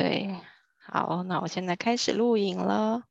对，好，那我现在开始录影了。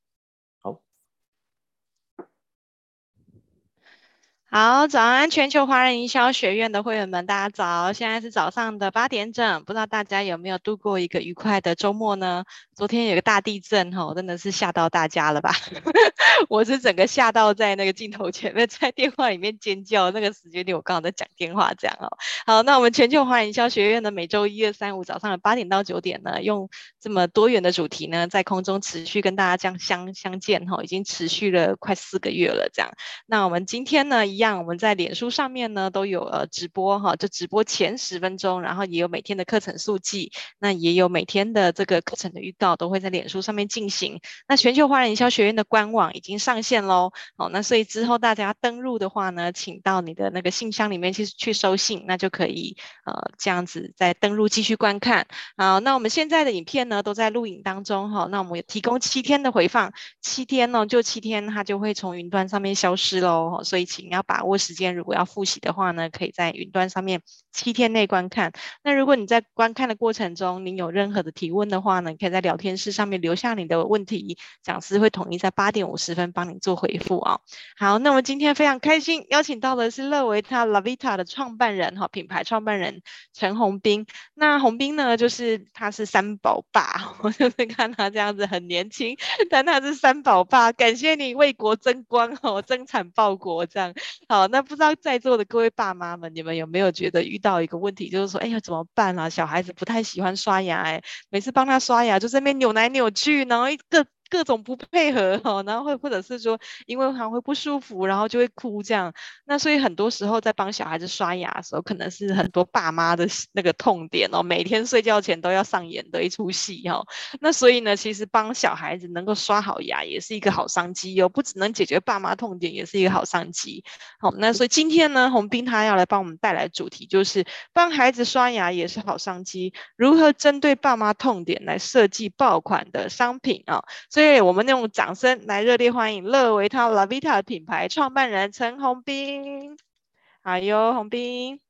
好，早安，全球华人营销学院的会员们，大家早！现在是早上的八点整，不知道大家有没有度过一个愉快的周末呢？昨天有个大地震，吼，真的是吓到大家了吧？我是整个吓到在那个镜头前面，在电话里面尖叫。那个时间点我刚好在讲电话，这样哦。好，那我们全球华人营销学院呢，每周一、二、三、五早上的八点到九点呢，用这么多元的主题呢，在空中持续跟大家这样相相见，吼，已经持续了快四个月了，这样。那我们今天呢，样，我们在脸书上面呢都有呃直播哈，就直播前十分钟，然后也有每天的课程速记，那也有每天的这个课程的预告，都会在脸书上面进行。那全球华人营销学院的官网已经上线喽，好，那所以之后大家登录的话呢，请到你的那个信箱里面去去收信，那就可以呃这样子再登录继续观看。好，那我们现在的影片呢都在录影当中哈，那我们有提供七天的回放，七天呢就七天它就会从云端上面消失喽，所以请要。把握时间，如果要复习的话呢，可以在云端上面七天内观看。那如果你在观看的过程中，你有任何的提问的话呢，可以在聊天室上面留下你的问题，讲师会统一在八点五十分帮你做回复啊。好，那我们今天非常开心，邀请到的是乐维他 LAVITA 的创办人哈，品牌创办人陈宏斌。那宏斌呢，就是他是三宝爸，我就是看他这样子很年轻，但他是三宝爸，感谢你为国争光哦，增产报国这样。好，那不知道在座的各位爸妈们，你们有没有觉得遇到一个问题，就是说，哎呀，怎么办啊？小孩子不太喜欢刷牙，哎，每次帮他刷牙就在那边扭来扭去，然后一个。各种不配合哈，然后会或者是说，因为他会不舒服，然后就会哭这样。那所以很多时候在帮小孩子刷牙的时候，可能是很多爸妈的那个痛点哦，每天睡觉前都要上演的一出戏哈。那所以呢，其实帮小孩子能够刷好牙也是一个好商机哦，不只能解决爸妈痛点，也是一个好商机。好，那所以今天呢，宏彬他要来帮我们带来主题，就是帮孩子刷牙也是好商机，如何针对爸妈痛点来设计爆款的商品啊。对，我们用掌声来热烈欢迎乐维他 LAVITA 品牌创办人陈宏彬。哎呦，宏彬。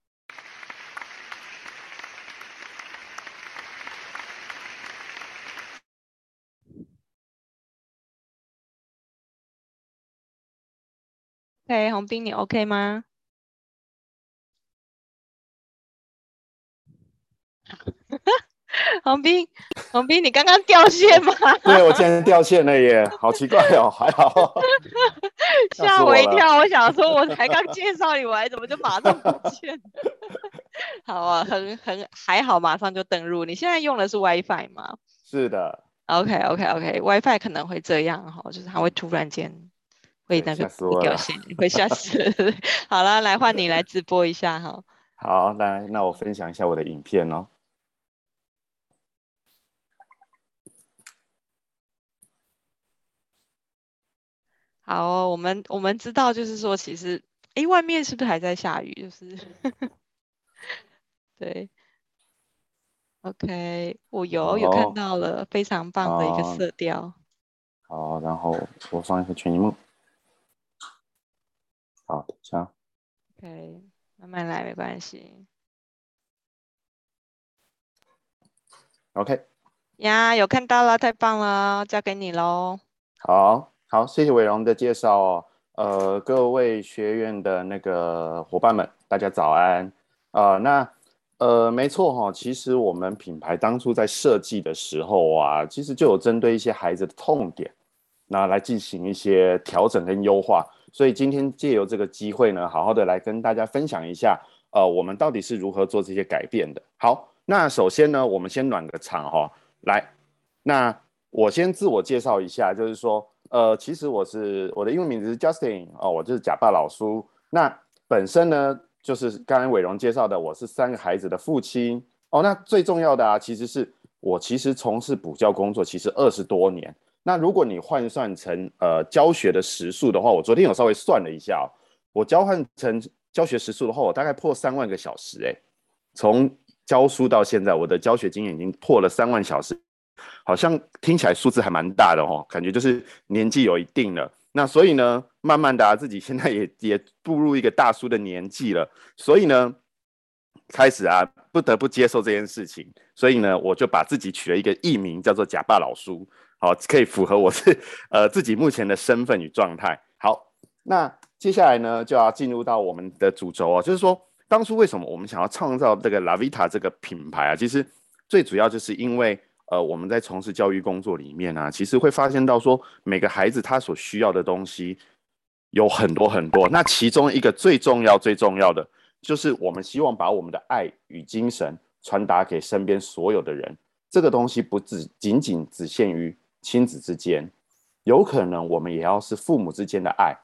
OK，宏彬，你 OK 吗？宏彬，宏彬，你刚刚掉线吗？对，我竟然掉线了耶，好奇怪哦，还好，吓我一跳。我想说，我才刚介绍你，我还怎么就马上不见？好啊，很很还好，马上就登入。你现在用的是 WiFi 吗？是的。OK，OK，OK，WiFi、okay, okay, okay. 可能会这样哈，就是它会突然间会那个掉线，会吓死。好了，来换你来直播一下哈。好，来，那我分享一下我的影片哦。好哦，我们我们知道，就是说，其实，哎，外面是不是还在下雨？就是，对，OK，我有有看到了，非常棒的一个色调。好，然后我放一个全萤幕。好，等一下。OK，慢慢来，没关系。OK。呀，有看到了，太棒了，交给你喽。好。好，谢谢伟荣的介绍哦。呃，各位学院的那个伙伴们，大家早安。呃，那呃，没错哈、其实我们品牌当初在设计的时候啊，其实就有针对一些孩子的痛点，那来进行一些调整跟优化。所以今天借由这个机会呢，好好的来跟大家分享一下，呃，我们到底是如何做这些改变的。好，那首先呢，我们先暖个场哈、来，那我先自我介绍一下，就是说。呃，其实我是我的英文名字是 Justin 哦，我就是假爸老叔。那本身呢，就是刚刚伟荣介绍的，我是三个孩子的父亲哦。那最重要的啊，其实是我其实从事补教工作，其实二十多年。那如果你换算成呃教学的时数的话，我昨天有稍微算了一下哦，我交换成教学时数的话，我大概破三万个小时诶。从教书到现在，我的教学经验已经破了三万小时。好像听起来数字还蛮大的哦，感觉就是年纪有一定了。那所以呢，慢慢的啊，自己现在也 也步入一个大叔的年纪了。所以呢，开始啊，不得不接受这件事情，所以呢，我就把自己取了一个艺名，叫做假爸老叔，好，可以符合我是 呃自己目前的身份与状态。好，那接下来呢，就要进入到我们的主轴哦，就是说，当初为什么我们想要创造这个 LAVITA 这个品牌啊？其实最主要就是因为呃，我们在从事教育工作里面啊，其实会发现到说，每个孩子他所需要的东西有很多很多，那其中一个最重要最重要的。就是我们希望把我们的爱与精神传达给身边所有的人。这个东西不只仅仅只限于亲子之间，有可能我们也要是父母之间的爱、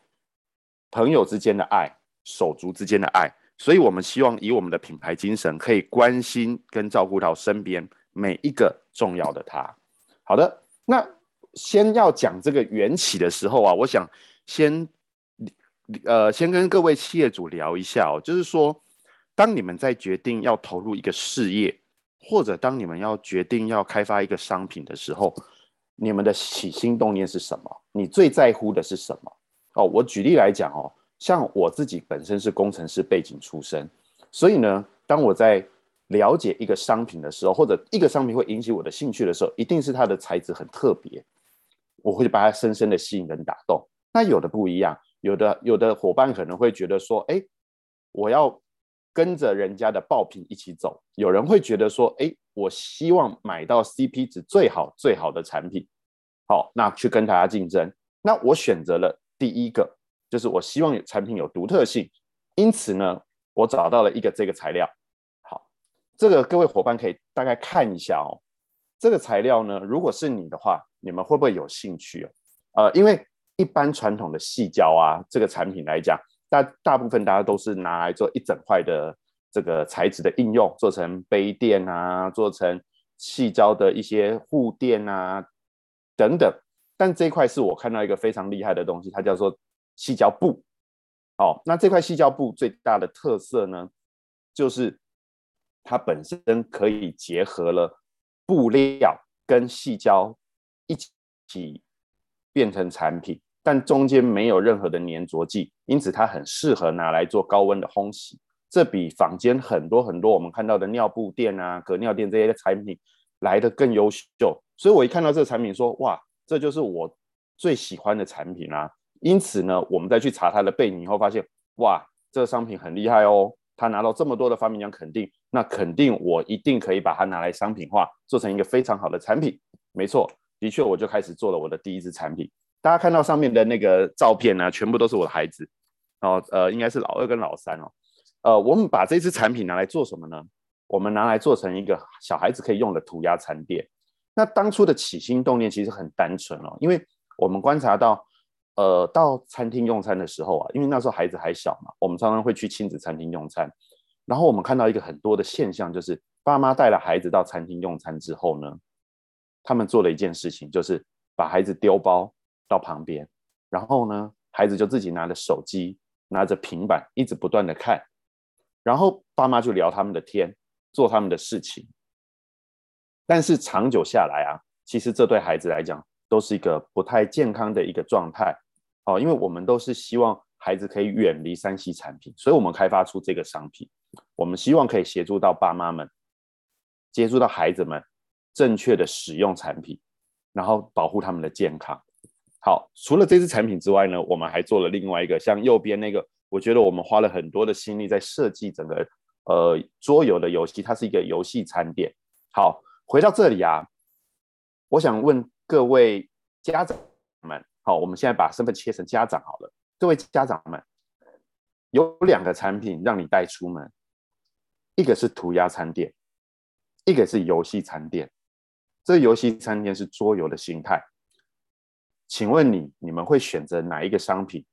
朋友之间的爱、手足之间的爱。所以，我们希望以我们的品牌精神，可以关心跟照顾到身边每一个重要的他。好的，那先要讲这个缘起的时候啊，我想先。呃，先跟各位企业主聊一下哦，就是说，当你们在决定要投入一个事业，或者当你们要决定要开发一个商品的时候，你们的起心动念是什么？你最在乎的是什么？哦，我举例来讲哦，像我自己本身是工程师背景出身，所以呢，当我在了解一个商品的时候，或者一个商品会引起我的兴趣的时候，一定是它的材质很特别，我会把它深深的吸引跟打动。那有的不一样。有的有的伙伴可能会觉得说，哎，我要跟着人家的爆品一起走。有人会觉得说，哎，我希望买到 CP 值最好最好的产品，好，那去跟大家竞争。那我选择了第一个，就是我希望有产品有独特性。因此呢，我找到了一个这个材料。这个各位伙伴可以大概看一下哦。这个材料呢，如果是你的话，你们会不会有兴趣哦？呃，因为。一般传统的矽胶啊，这个产品来讲，大大部分大家都是拿来做一整块的这个材质的应用，做成杯垫啊，做成矽胶的一些护垫啊等等。但这一块是我看到一个非常厉害的东西，它叫做矽胶布。哦，那这块矽胶布最大的特色呢，就是它本身可以结合了布料跟细胶一起变成产品。但中间没有任何的粘着剂，因此它很适合拿来做高温的烘洗。这比坊间很多很多我们看到的尿布垫啊、隔尿垫这些产品来得更优秀。所以我一看到这个产品说，说哇，这就是我最喜欢的产品啊。因此呢，我们再去查它的背景以后，发现哇，这个商品很厉害哦，他拿到这么多的发明奖肯定，那肯定我一定可以把它拿来商品化，做成一个非常好的产品。没错，的确，我就开始做了我的第一支产品。大家看到上面的那个照片呢，全部都是我的孩子，哦，呃，应该是老二跟老三哦，呃，我们把这支产品拿来做什么呢？我们拿来做成一个小孩子可以用的涂鸦餐垫。那当初的起心动念其实很单纯哦，因为我们观察到，呃，到餐厅用餐的时候啊，因为那时候孩子还小嘛，我们常常会去亲子餐厅用餐，然后我们看到一个很多的现象，就是爸妈带了孩子到餐厅用餐之后呢，他们做了一件事情，就是把孩子丢包。到旁边，然后呢，孩子就自己拿着手机，拿着平板，一直不断的看，然后爸妈就聊他们的天，做他们的事情。但是长久下来啊，其实这对孩子来讲都是一个不太健康的一个状态哦，因为我们都是希望孩子可以远离三 C 产品，所以我们开发出这个商品，我们希望可以协助到爸妈们，接触到孩子们正确的使用产品，然后保护他们的健康。好，除了这支产品之外呢，我们还做了另外一个，像右边那个，我觉得我们花了很多的心力在设计整个呃桌游的游戏，它是一个游戏餐点。好，回到这里啊，我想问各位家长们，好，我们现在把身份切成家长好了，各位家长们，有两个产品让你带出门，一个是涂鸦餐垫，一个是游戏餐垫。这游戏餐垫是桌游的形态。请问你，你们会选择哪一个商品？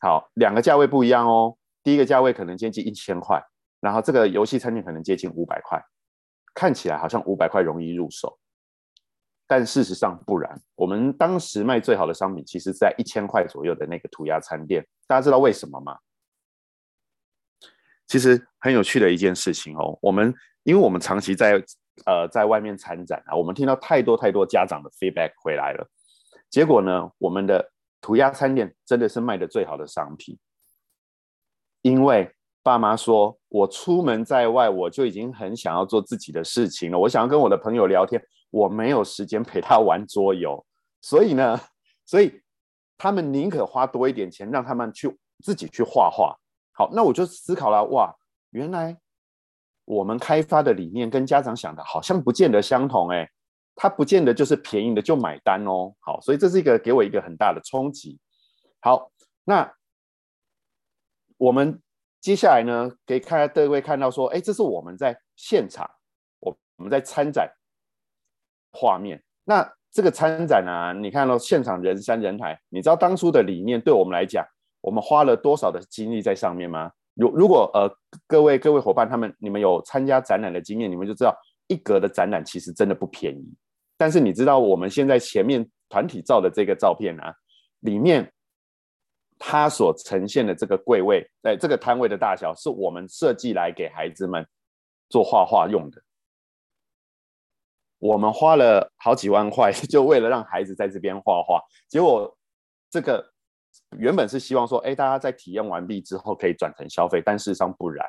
好，两个价位不一样哦。第一个价位可能接近一千块，然后这个游戏餐厅可能接近五百块，看起来好像五百块容易入手，但事实上不然。我们当时卖最好的商品，其实在一千块左右的那个涂鸦餐店。大家知道为什么吗？其实很有趣的一件事情哦。我们因为我们长期在呃在外面参展啊，我们听到太多太多家长的 feedback 回来了。结果呢，我们的涂鸦餐店真的是卖的最好的商品，因为爸妈说，我出门在外，我就已经很想要做自己的事情了。我想要跟我的朋友聊天，我没有时间陪他玩桌游。所以呢，所以他们宁可花多一点钱，让他们去自己去画画。好，那我就思考了，哇，原来我们开发的理念跟家长想的好像不见得相同诶，他不见得就是便宜的就买单哦。好，所以这是一个给我一个很大的冲击。好，那我们。接下来呢，可以看下各位看到说，哎，这是我们在现场，我我们在参展画面。那这个参展呢、啊，你看到现场人山人海，你知道当初的理念对我们来讲，我们花了多少的精力在上面吗？如如果呃各位各位伙伴他们你们有参加展览的经验，你们就知道一格的展览其实真的不便宜。但是你知道我们现在前面团体照的这个照片啊，里面。它所呈现的这个柜位，哎，这个摊位的大小是我们设计来给孩子们做画画用的。我们花了好几万块，就为了让孩子在这边画画。结果这个原本是希望说，哎，大家在体验完毕之后可以转成消费，但事实上不然。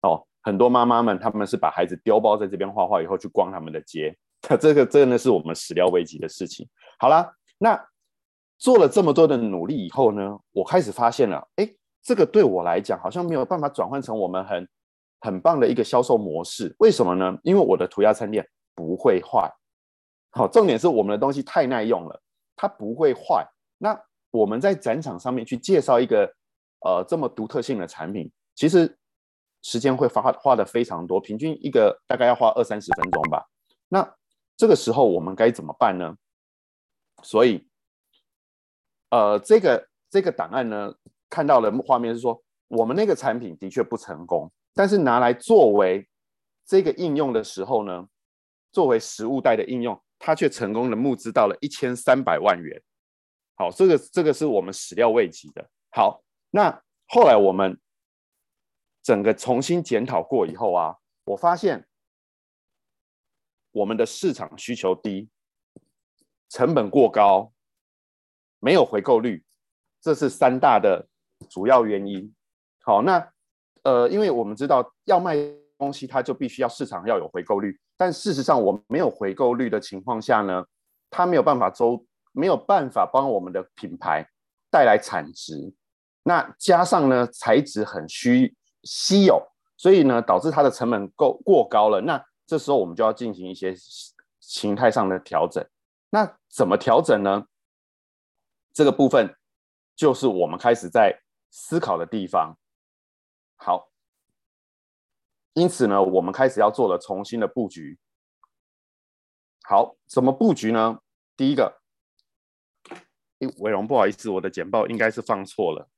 哦，很多妈妈们他们是把孩子丢包在这边画画以后去逛他们的街，这个真的是我们始料未及的事情。好啦，那。做了这么多的努力以后呢，我开始发现了，哎，这个对我来讲好像没有办法转换成我们很很棒的一个销售模式。为什么呢？因为我的涂鸦餐店不会坏。好，重点是我们的东西太耐用了，它不会坏。那我们在展场上面去介绍一个呃这么独特性的产品，其实时间会花花的非常多，平均一个大概要花二三十分钟吧。那这个时候我们该怎么办呢？所以。呃，这个这个档案呢，看到的画面是说，我们那个产品的确不成功，但是拿来作为这个应用的时候呢，作为实物袋的应用，它却成功的募资到了一千三百万元。好，这个这个是我们始料未及的。好，那后来我们整个重新检讨过以后啊，我发现我们的市场需求低，成本过高。没有回购率，这是三大的主要原因。好，那呃，因为我们知道要卖东西，它就必须要市场要有回购率。但事实上，我们没有回购率的情况下呢，它没有办法周，没有办法帮我们的品牌带来产值。那加上呢，材质很虚稀有，所以呢，导致它的成本够过高了。那这时候我们就要进行一些形态上的调整。那怎么调整呢？这个部分就是我们开始在思考的地方。好，因此呢，我们开始要做了重新的布局。好，怎么布局呢？第一个，哎，伟荣，不好意思，我的简报应该是放错了，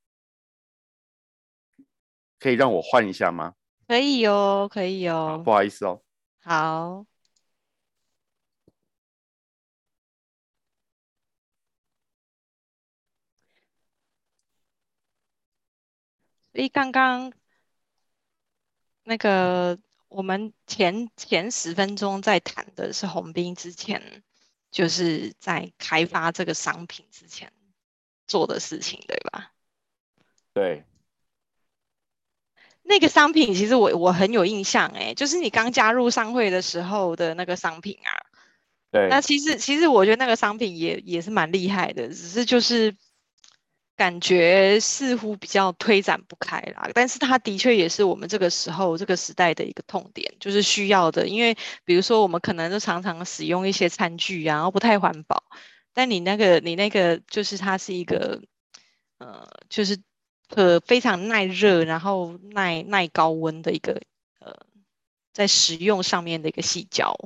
可以让我换一下吗？可以哦，可以哦。不好意思哦。好。所以刚刚那个我们前前十分钟在谈的是红兵之前，就是在开发这个商品之前做的事情，对吧？对。那个商品其实我我很有印象，哎，就是你刚加入商会的时候的那个商品啊。对。那其实其实我觉得那个商品也也是蛮厉害的，只是就是。感觉似乎比较推展不开啦，但是它的确也是我们这个时候这个时代的一个痛点，就是需要的。因为比如说我们可能就常常使用一些餐具啊，然后不太环保。但你那个你那个就是它是一个，呃，就是呃非常耐热，然后耐耐高温的一个呃，在使用上面的一个细胶。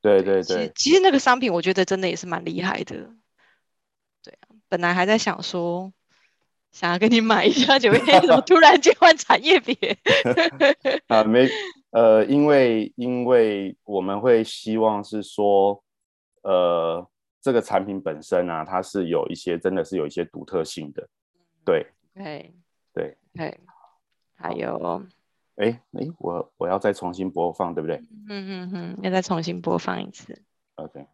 对对对。其实其实那个商品我觉得真的也是蛮厉害的。对啊，本来还在想说。想要跟你买一下，就怎么突然间换产业别？啊，没，呃，因为因为我们会希望是说，呃，这个产品本身啊，它是有一些真的是有一些独特性的，对，对，对，对，还有，哎哎，我我要再重新播放，对不对？嗯嗯嗯，要再重新播放一次。OK，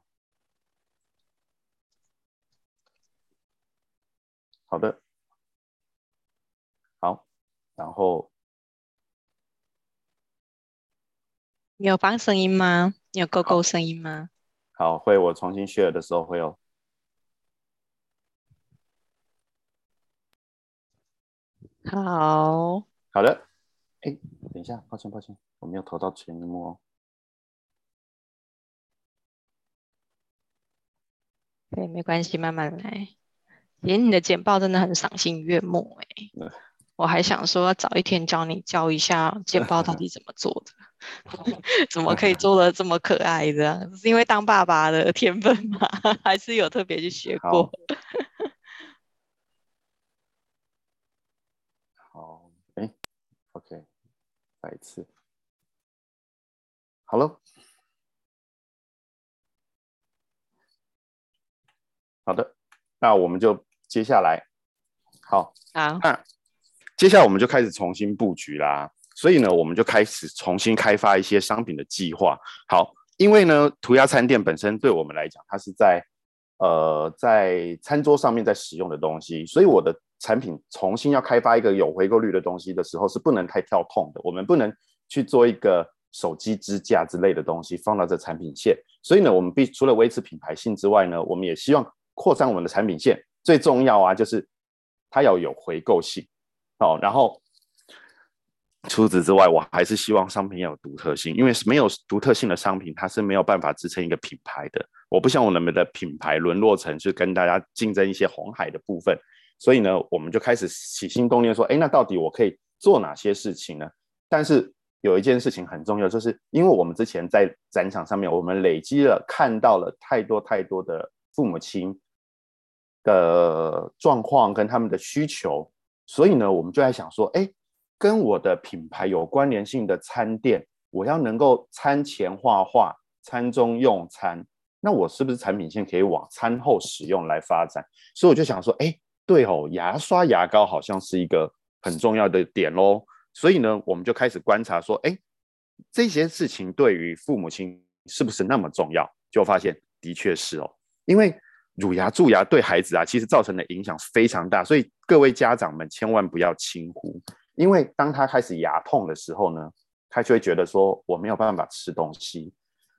好的。然后你有放声音吗？你有勾勾声音吗？好，会我重新 share 的时候会有。好，好的。哎，等一下，抱歉抱歉，我没有投到全幕哦。对，没关系，慢慢来。连你的剪报真的很赏心悦目哎、我还想说，早一天教你教一下简报到底怎么做的，怎么可以做的这么可爱的？是因为当爸爸的天分吗？还是有特别去学过？好，哎，OK，再一次，好了，好的，那我们就接下来，好，好，那。接下来我们就开始重新布局啦，所以呢，我们就开始重新开发一些商品的计划。好，因为呢，涂鸦餐店本身对我们来讲，它是在呃在餐桌上面在使用的东西，所以我的产品重新要开发一个有回购率的东西的时候，是不能太跳痛的。我们不能去做一个手机支架之类的东西放到这产品线。所以呢，我们必除了维持品牌性之外呢，我们也希望扩张我们的产品线。最重要啊，就是它要有回购性。好，然后除此之外，我还是希望商品要有独特性，因为没有独特性的商品，它是没有办法支撑一个品牌的。我不想我们的品牌沦落成去跟大家竞争一些红海的部分，所以呢，我们就开始起心动念说，哎，那到底我可以做哪些事情呢？但是有一件事情很重要，就是因为我们之前在展场上面，我们累积了看到了太多太多的父母亲的状况跟他们的需求。所以呢，我们就在想说，哎，跟我的品牌有关联性的餐店，我要能够餐前画画，餐中用餐，那我是不是产品线可以往餐后使用来发展？所以我就想说，哎，对哦，牙刷、牙膏好像是一个很重要的点喽。所以呢，我们就开始观察说，哎，这些事情对于父母亲是不是那么重要？就发现的确是哦，因为。乳牙蛀牙对孩子啊，其实造成的影响非常大，所以各位家长们千万不要轻忽，因为当他开始牙痛的时候呢，他就会觉得说我没有办法吃东西，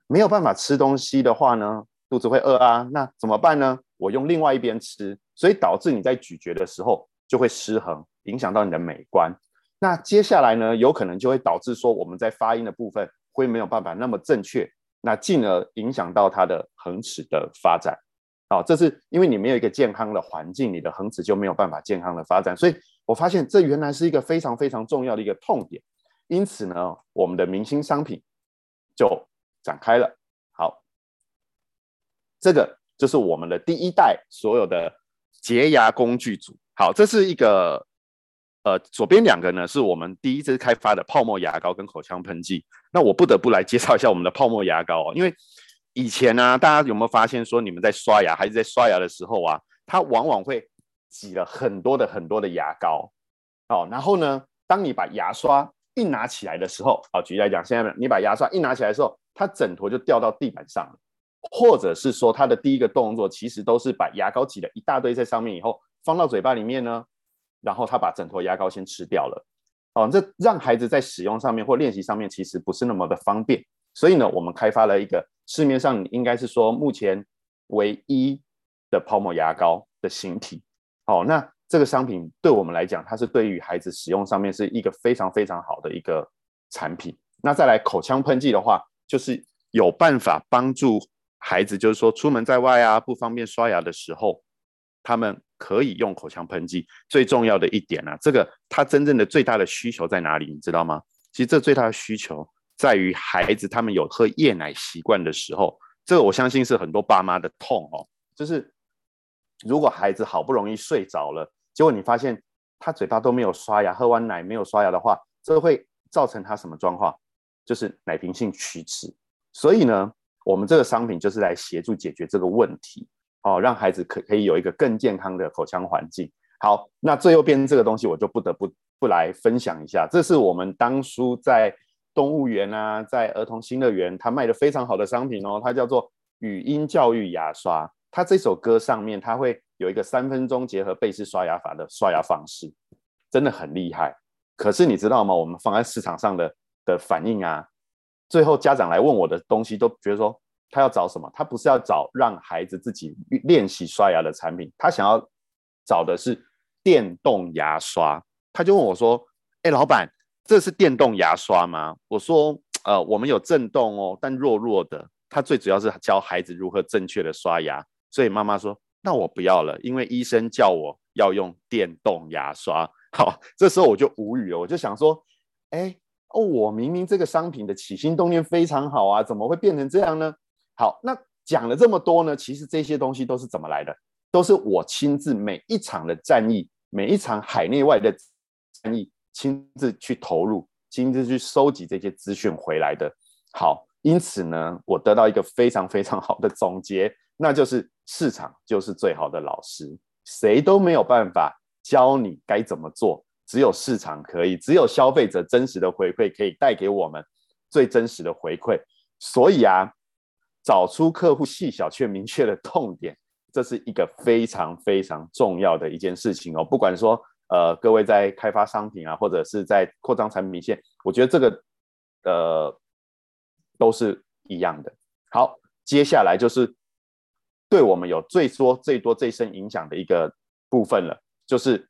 没有办法吃东西的话呢，肚子会饿啊，那怎么办呢？我用另外一边吃，所以导致你在咀嚼的时候就会失衡，影响到你的美观。那接下来呢，有可能就会导致说我们在发音的部分会没有办法那么正确，那进而影响到他的恒齿的发展。好，这是因为你没有一个健康的环境，你的恒齿就没有办法健康的发展。所以我发现这原来是一个非常非常重要的一个痛点。因此呢，我们的明星商品就展开了。好，这个就是我们的第一代所有的洁牙工具组。好，这是一个呃，左边两个呢是我们第一支开发的泡沫牙膏跟口腔喷剂。那我不得不来介绍一下我们的泡沫牙膏哦，因为。以前呢、大家有没有发现说，你们在刷牙，还是在刷牙的时候啊，他往往会挤了很多的很多的牙膏，哦，然后呢，当你把牙刷一拿起来的时候，啊、哦，举例来讲，现在你把牙刷一拿起来的时候，它整坨就掉到地板上了，或者是说，他的第一个动作其实都是把牙膏挤了一大堆在上面以后，放到嘴巴里面呢，然后他把整坨牙膏先吃掉了，哦，这让孩子在使用上面或练习上面其实不是那么的方便。所以呢，我们开发了一个市面上应该是说目前唯一的泡沫牙膏的形体。好，那这个商品对我们来讲，它是对于孩子使用上面是一个非常非常好的一个产品。那再来口腔喷剂的话，就是有办法帮助孩子，就是说出门在外啊，不方便刷牙的时候，他们可以用口腔喷剂。最重要的一点呢、啊，这个它真正的最大的需求在哪里？你知道吗？其实这最大的需求。在于孩子他们有喝夜奶习惯的时候，这个我相信是很多爸妈的痛哦。就是如果孩子好不容易睡着了，结果你发现他嘴巴都没有刷牙，喝完奶没有刷牙的话，这会造成他什么状况？就是奶瓶性龋齿。所以呢，我们这个商品就是来协助解决这个问题，哦，让孩子可可以有一个更健康的口腔环境。好，那最右边这个东西我就不得不不来分享一下，这是我们当初在。动物园啊，在儿童新乐园，它卖的非常好的商品哦，它叫做语音教育牙刷。它这首歌上面，它会有一个三分钟结合贝氏刷牙法的刷牙方式，真的很厉害。可是你知道吗？我们放在市场上的的反应啊，最后家长来问我的东西，都觉得说他要找什么？他不是要找让孩子自己练习刷牙的产品，他想要找的是电动牙刷。他就问我说：“哎，老板，这是电动牙刷吗？”我说：“呃，我们有震动哦，但弱弱的。他最主要是教孩子如何正确的刷牙。”所以妈妈说：“那我不要了，因为医生叫我要用电动牙刷。”好，这时候我就无语了，我就想说：“哎。”哦，我明明这个商品的起心动念非常好啊，怎么会变成这样呢？好，那讲了这么多呢，其实这些东西都是怎么来的？都是我亲自每一场的战役，每一场海内外的战役，亲自去投入，亲自去收集这些资讯回来的。好，因此呢，我得到一个非常非常好的总结，那就是市场就是最好的老师，谁都没有办法教你该怎么做。只有市场可以，只有消费者真实的回馈可以带给我们最真实的回馈。所以啊，找出客户细小却明确的痛点，这是一个非常非常重要的一件事情哦。不管说呃，各位在开发商品啊，或者是在扩张产品线，我觉得这个呃都是一样的。好，接下来就是对我们有最多最多最深影响的一个部分了，就是。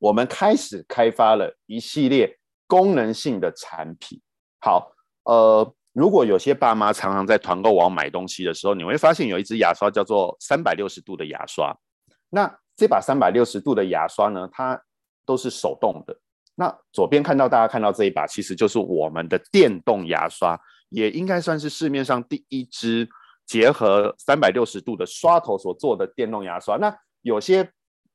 我们开始开发了一系列功能性的产品。好，呃，如果有些爸妈常常在团购网买东西的时候，你会发现有一支牙刷叫做三百六十度的牙刷。那这把三百六十度的牙刷呢，它都是手动的。那左边看到大家看到这一把，其实就是我们的电动牙刷，也应该算是市面上第一支结合三百六十度的刷头所做的电动牙刷。那有些。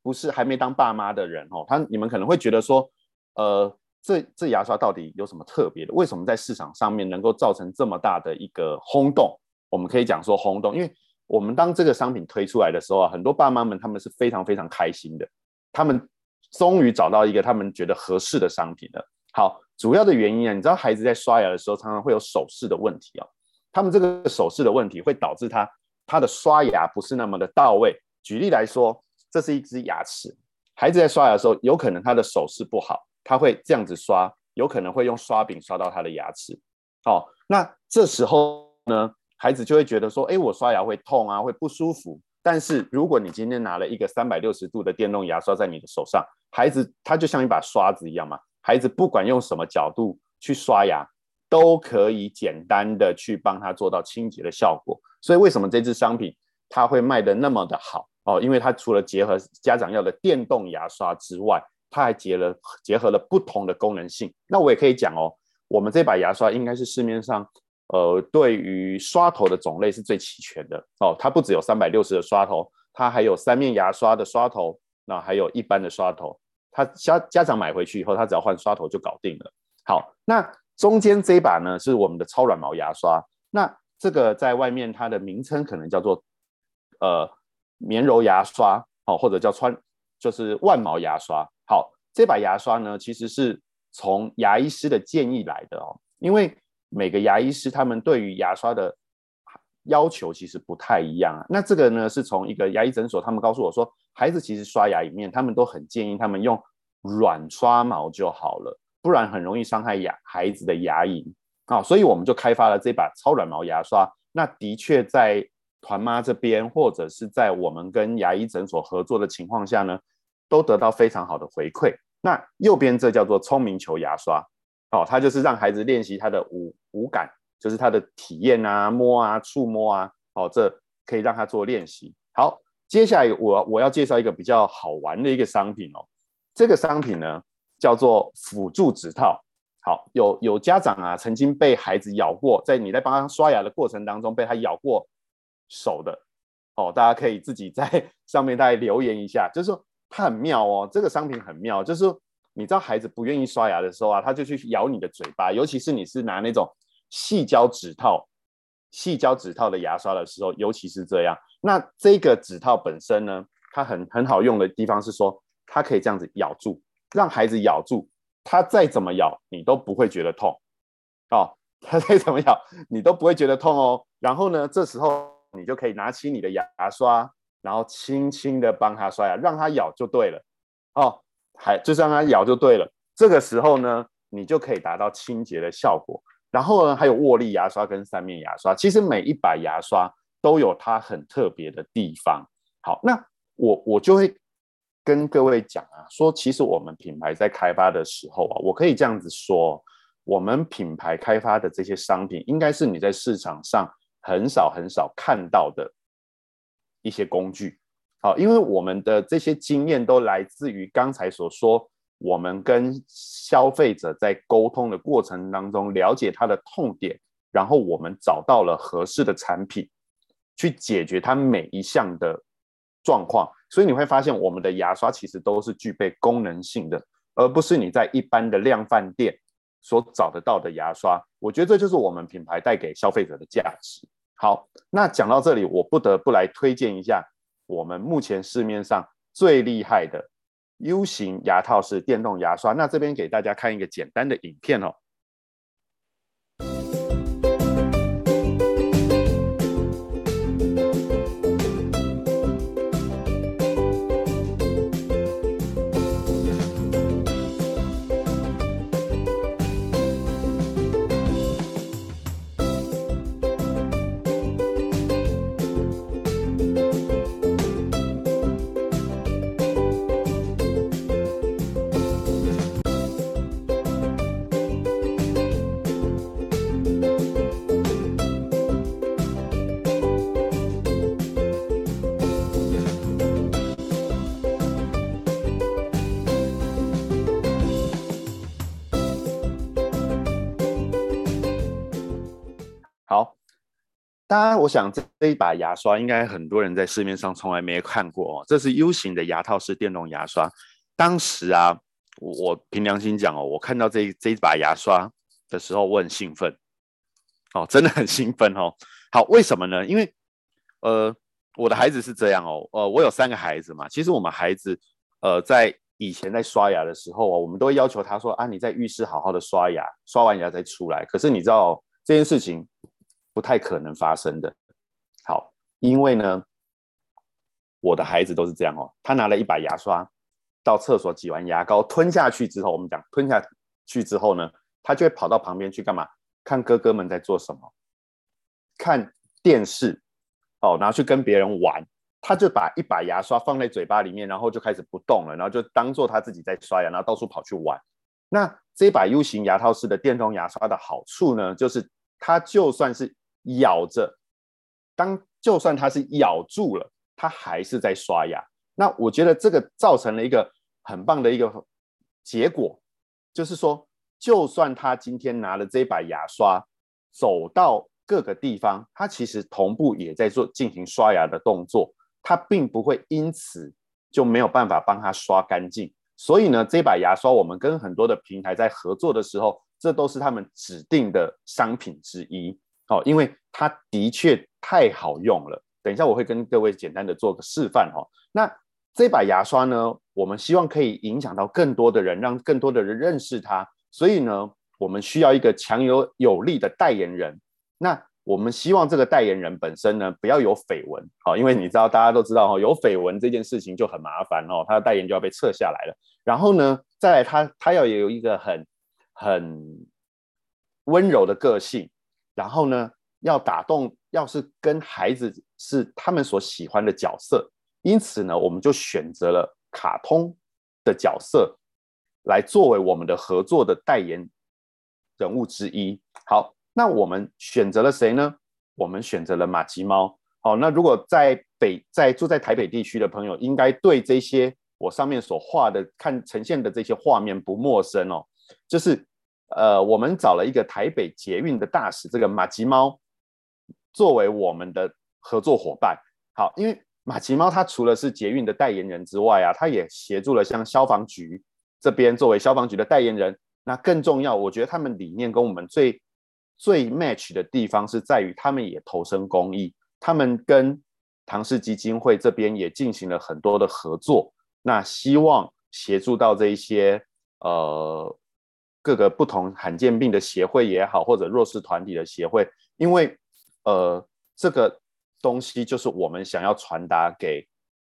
不是还没当爸妈的人哦，他你们可能会觉得说，呃，这这牙刷到底有什么特别的？为什么在市场上面能够造成这么大的一个轰动？我们可以讲说轰动，因为我们当这个商品推出来的时候啊，很多爸妈们他们是非常非常开心的，他们终于找到一个他们觉得合适的商品了。好，主要的原因啊，你知道孩子在刷牙的时候常常会有手势的问题啊，他们这个手势的问题会导致他他的刷牙不是那么的到位。举例来说。这是一只牙齿，孩子在刷牙的时候，有可能他的手势不好，他会这样子刷，有可能会用刷柄刷到他的牙齿。哦，那这时候呢，孩子就会觉得说，哎，我刷牙会痛啊，会不舒服。但是如果你今天拿了一个三百六十度的电动牙刷在你的手上，孩子他就像一把刷子一样嘛，孩子不管用什么角度去刷牙，都可以简单的去帮他做到清洁的效果。所以为什么这支商品它会卖得那么的好？哦，因为它除了结合家长要的电动牙刷之外，它还结了结合了不同的功能性。那我也可以讲哦，我们这把牙刷应该是市面上呃对于刷头的种类是最齐全的哦。它不只有三百六十的刷头，它还有三面牙刷的刷头，那还有一般的刷头。他家家长买回去以后，他只要换刷头就搞定了。好，那中间这把呢是我们的超软毛牙刷。那这个在外面它的名称可能叫做呃。绵柔牙刷，好，或者叫穿，就是万毛牙刷。好，这把牙刷呢，其实是从牙医师的建议来的哦。因为每个牙医师他们对于牙刷的要求其实不太一样啊。那这个呢，是从一个牙医诊所，他们告诉我说，孩子其实刷牙里面，他们都很建议他们用软刷毛就好了，不然很容易伤害牙孩子的牙龈。啊，所以我们就开发了这把超软毛牙刷。那的确在。团妈这边，或者是在我们跟牙医诊所合作的情况下呢，都得到非常好的回馈。那右边这叫做聪明球牙刷，哦，它就是让孩子练习他的五五感，就是他的体验啊、摸啊、触摸啊，哦，这可以让他做练习。好，接下来我我要介绍一个比较好玩的一个商品哦，这个商品呢叫做辅助指套。好，有有家长啊曾经被孩子咬过，在你在帮他刷牙的过程当中被他咬过。手的哦，大家可以自己在 上面大概留言一下，就是说它很妙哦，这个商品很妙，就是说你知道孩子不愿意刷牙的时候啊，他就去咬你的嘴巴，尤其是你是拿那种细胶指套、细胶指套的牙刷的时候，尤其是这样。那这个指套本身呢，它很很好用的地方是说，它可以这样子咬住，让孩子咬住，他再怎么咬你都不会觉得痛哦，他再怎么咬你都不会觉得痛哦。然后呢，这时候。你就可以拿起你的牙刷，然后轻轻的帮他刷牙，让他咬就对了。哦，还就是让它咬就对了。这个时候呢，你就可以达到清洁的效果。然后呢，还有握力牙刷跟三面牙刷，其实每一把牙刷都有它很特别的地方。好，那我我就会跟各位讲啊，说其实我们品牌在开发的时候啊，我可以这样子说，我们品牌开发的这些商品，应该是你在市场上很少很少看到的一些工具。好，因为我们的这些经验都来自于刚才所说。我们跟消费者在沟通的过程当中，了解他的痛点，然后我们找到了合适的产品，去解决他每一项的状况。所以你会发现，我们的牙刷其实都是具备功能性的，而不是你在一般的量贩店所找得到的牙刷。我觉得这就是我们品牌带给消费者的价值。好，那讲到这里，我不得不来推荐一下我们目前市面上最厉害的。U 型牙套式电动牙刷，那这边给大家看一个简单的影片哦。好当然，我想这这一把牙刷应该很多人在市面上从来没看过哦。这是 U 型的牙套式电动牙刷。当时啊，我，我凭良心讲哦，我看到这这一把牙刷的时候，我很兴奋哦，真的很兴奋哦。好，为什么呢？因为呃，我的孩子是这样哦，呃，我有三个孩子嘛。其实我们孩子呃，在以前在刷牙的时候啊，我们都会要求他说啊，你在浴室好好的刷牙，刷完牙再出来。可是你知道这件事情。不太可能发生的。好，因为呢，我的孩子都是这样哦。他拿了一把牙刷到厕所挤完牙膏吞下去之后，我们讲吞下去之后呢，他就会跑到旁边去干嘛？看哥哥们在做什么，看电视哦，然后去跟别人玩。他就把一把牙刷放在嘴巴里面，然后就开始不动了，然后就当做他自己在刷牙，然后到处跑去玩。那这把 U 型牙套式的电动牙刷的好处呢，就是它就算是咬着，当就算它是咬住了，它还是在刷牙。那我觉得这个造成了一个很棒的一个结果，就是说，就算他今天拿了这把牙刷，走到各个地方，他其实同步也在做进行刷牙的动作，他并不会因此就没有办法帮他刷干净。所以呢，这把牙刷我们跟很多的平台在合作的时候，这都是他们指定的商品之一。哦，因为它的确太好用了。等一下我会跟各位简单的做个示范哦。那这把牙刷呢，我们希望可以影响到更多的人，让更多的人认识它。所以呢，我们需要一个强有有力的代言人。那我们希望这个代言人本身呢，不要有绯闻。好，因为你知道，大家都知道哈，有绯闻这件事情就很麻烦哦，他的代言就要被撤下来了。然后呢，再来他他要有一个很很温柔的个性。然后呢，要打动，要是跟孩子是他们所喜欢的角色，因此呢，我们就选择了卡通的角色来作为我们的合作的代言人物之一。好，那我们选择了谁呢？我们选择了马吉猫。好，那如果在北在住在台北地区的朋友，应该对这些我上面所画的看呈现的这些画面不陌生哦，就是。呃，我们找了一个台北捷运的大使，这个马吉猫作为我们的合作伙伴。好，因为马吉猫它除了是捷运的代言人之外啊，它也协助了像消防局这边作为消防局的代言人。那更重要，我觉得他们理念跟我们最最 match 的地方是在于，他们也投身公益，他们跟唐氏基金会这边也进行了很多的合作。那希望协助到这一些呃。各个不同罕见病的协会也好，或者弱势团体的协会，因为呃，这个东西就是我们想要传达给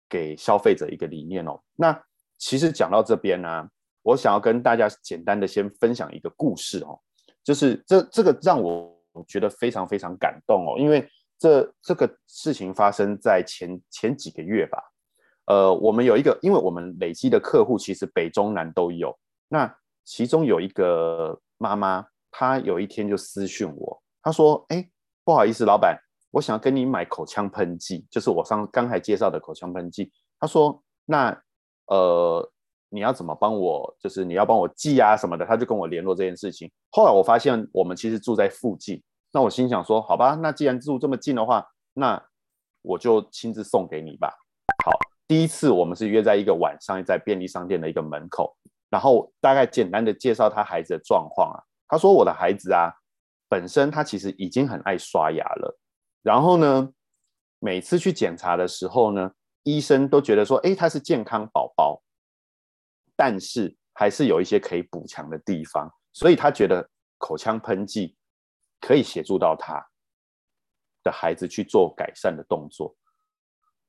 给消费者一个理念哦。那其实讲到这边呢，我想要跟大家简单的先分享一个故事哦。就是这这个让我觉得非常非常感动哦，因为这这个事情发生在前前几个月吧。呃，我们有一个，因为我们累积的客户其实北中南都有。那其中有一个妈妈，她有一天就私讯我，她说：“哎，不好意思，老板，我想要跟你买口腔喷剂，就是我上刚才介绍的口腔喷剂。”她说：“那呃，你要怎么帮我？就是你要帮我寄啊什么的。”她就跟我联络这件事情。后来我发现我们其实住在附近，那我心想说：“好吧，那既然住这么近的话，那我就亲自送给你吧。”好。第一次我们是约在一个晚上，在便利商店的一个门口，然后大概简单的介绍他孩子的状况啊。他说：“我的孩子啊，本身他其实已经很爱刷牙了，然后呢，每次去检查的时候呢，医生都觉得说，诶，他是健康宝宝，但是还是有一些可以补强的地方，所以他觉得口腔喷剂可以协助到他的孩子去做改善的动作。”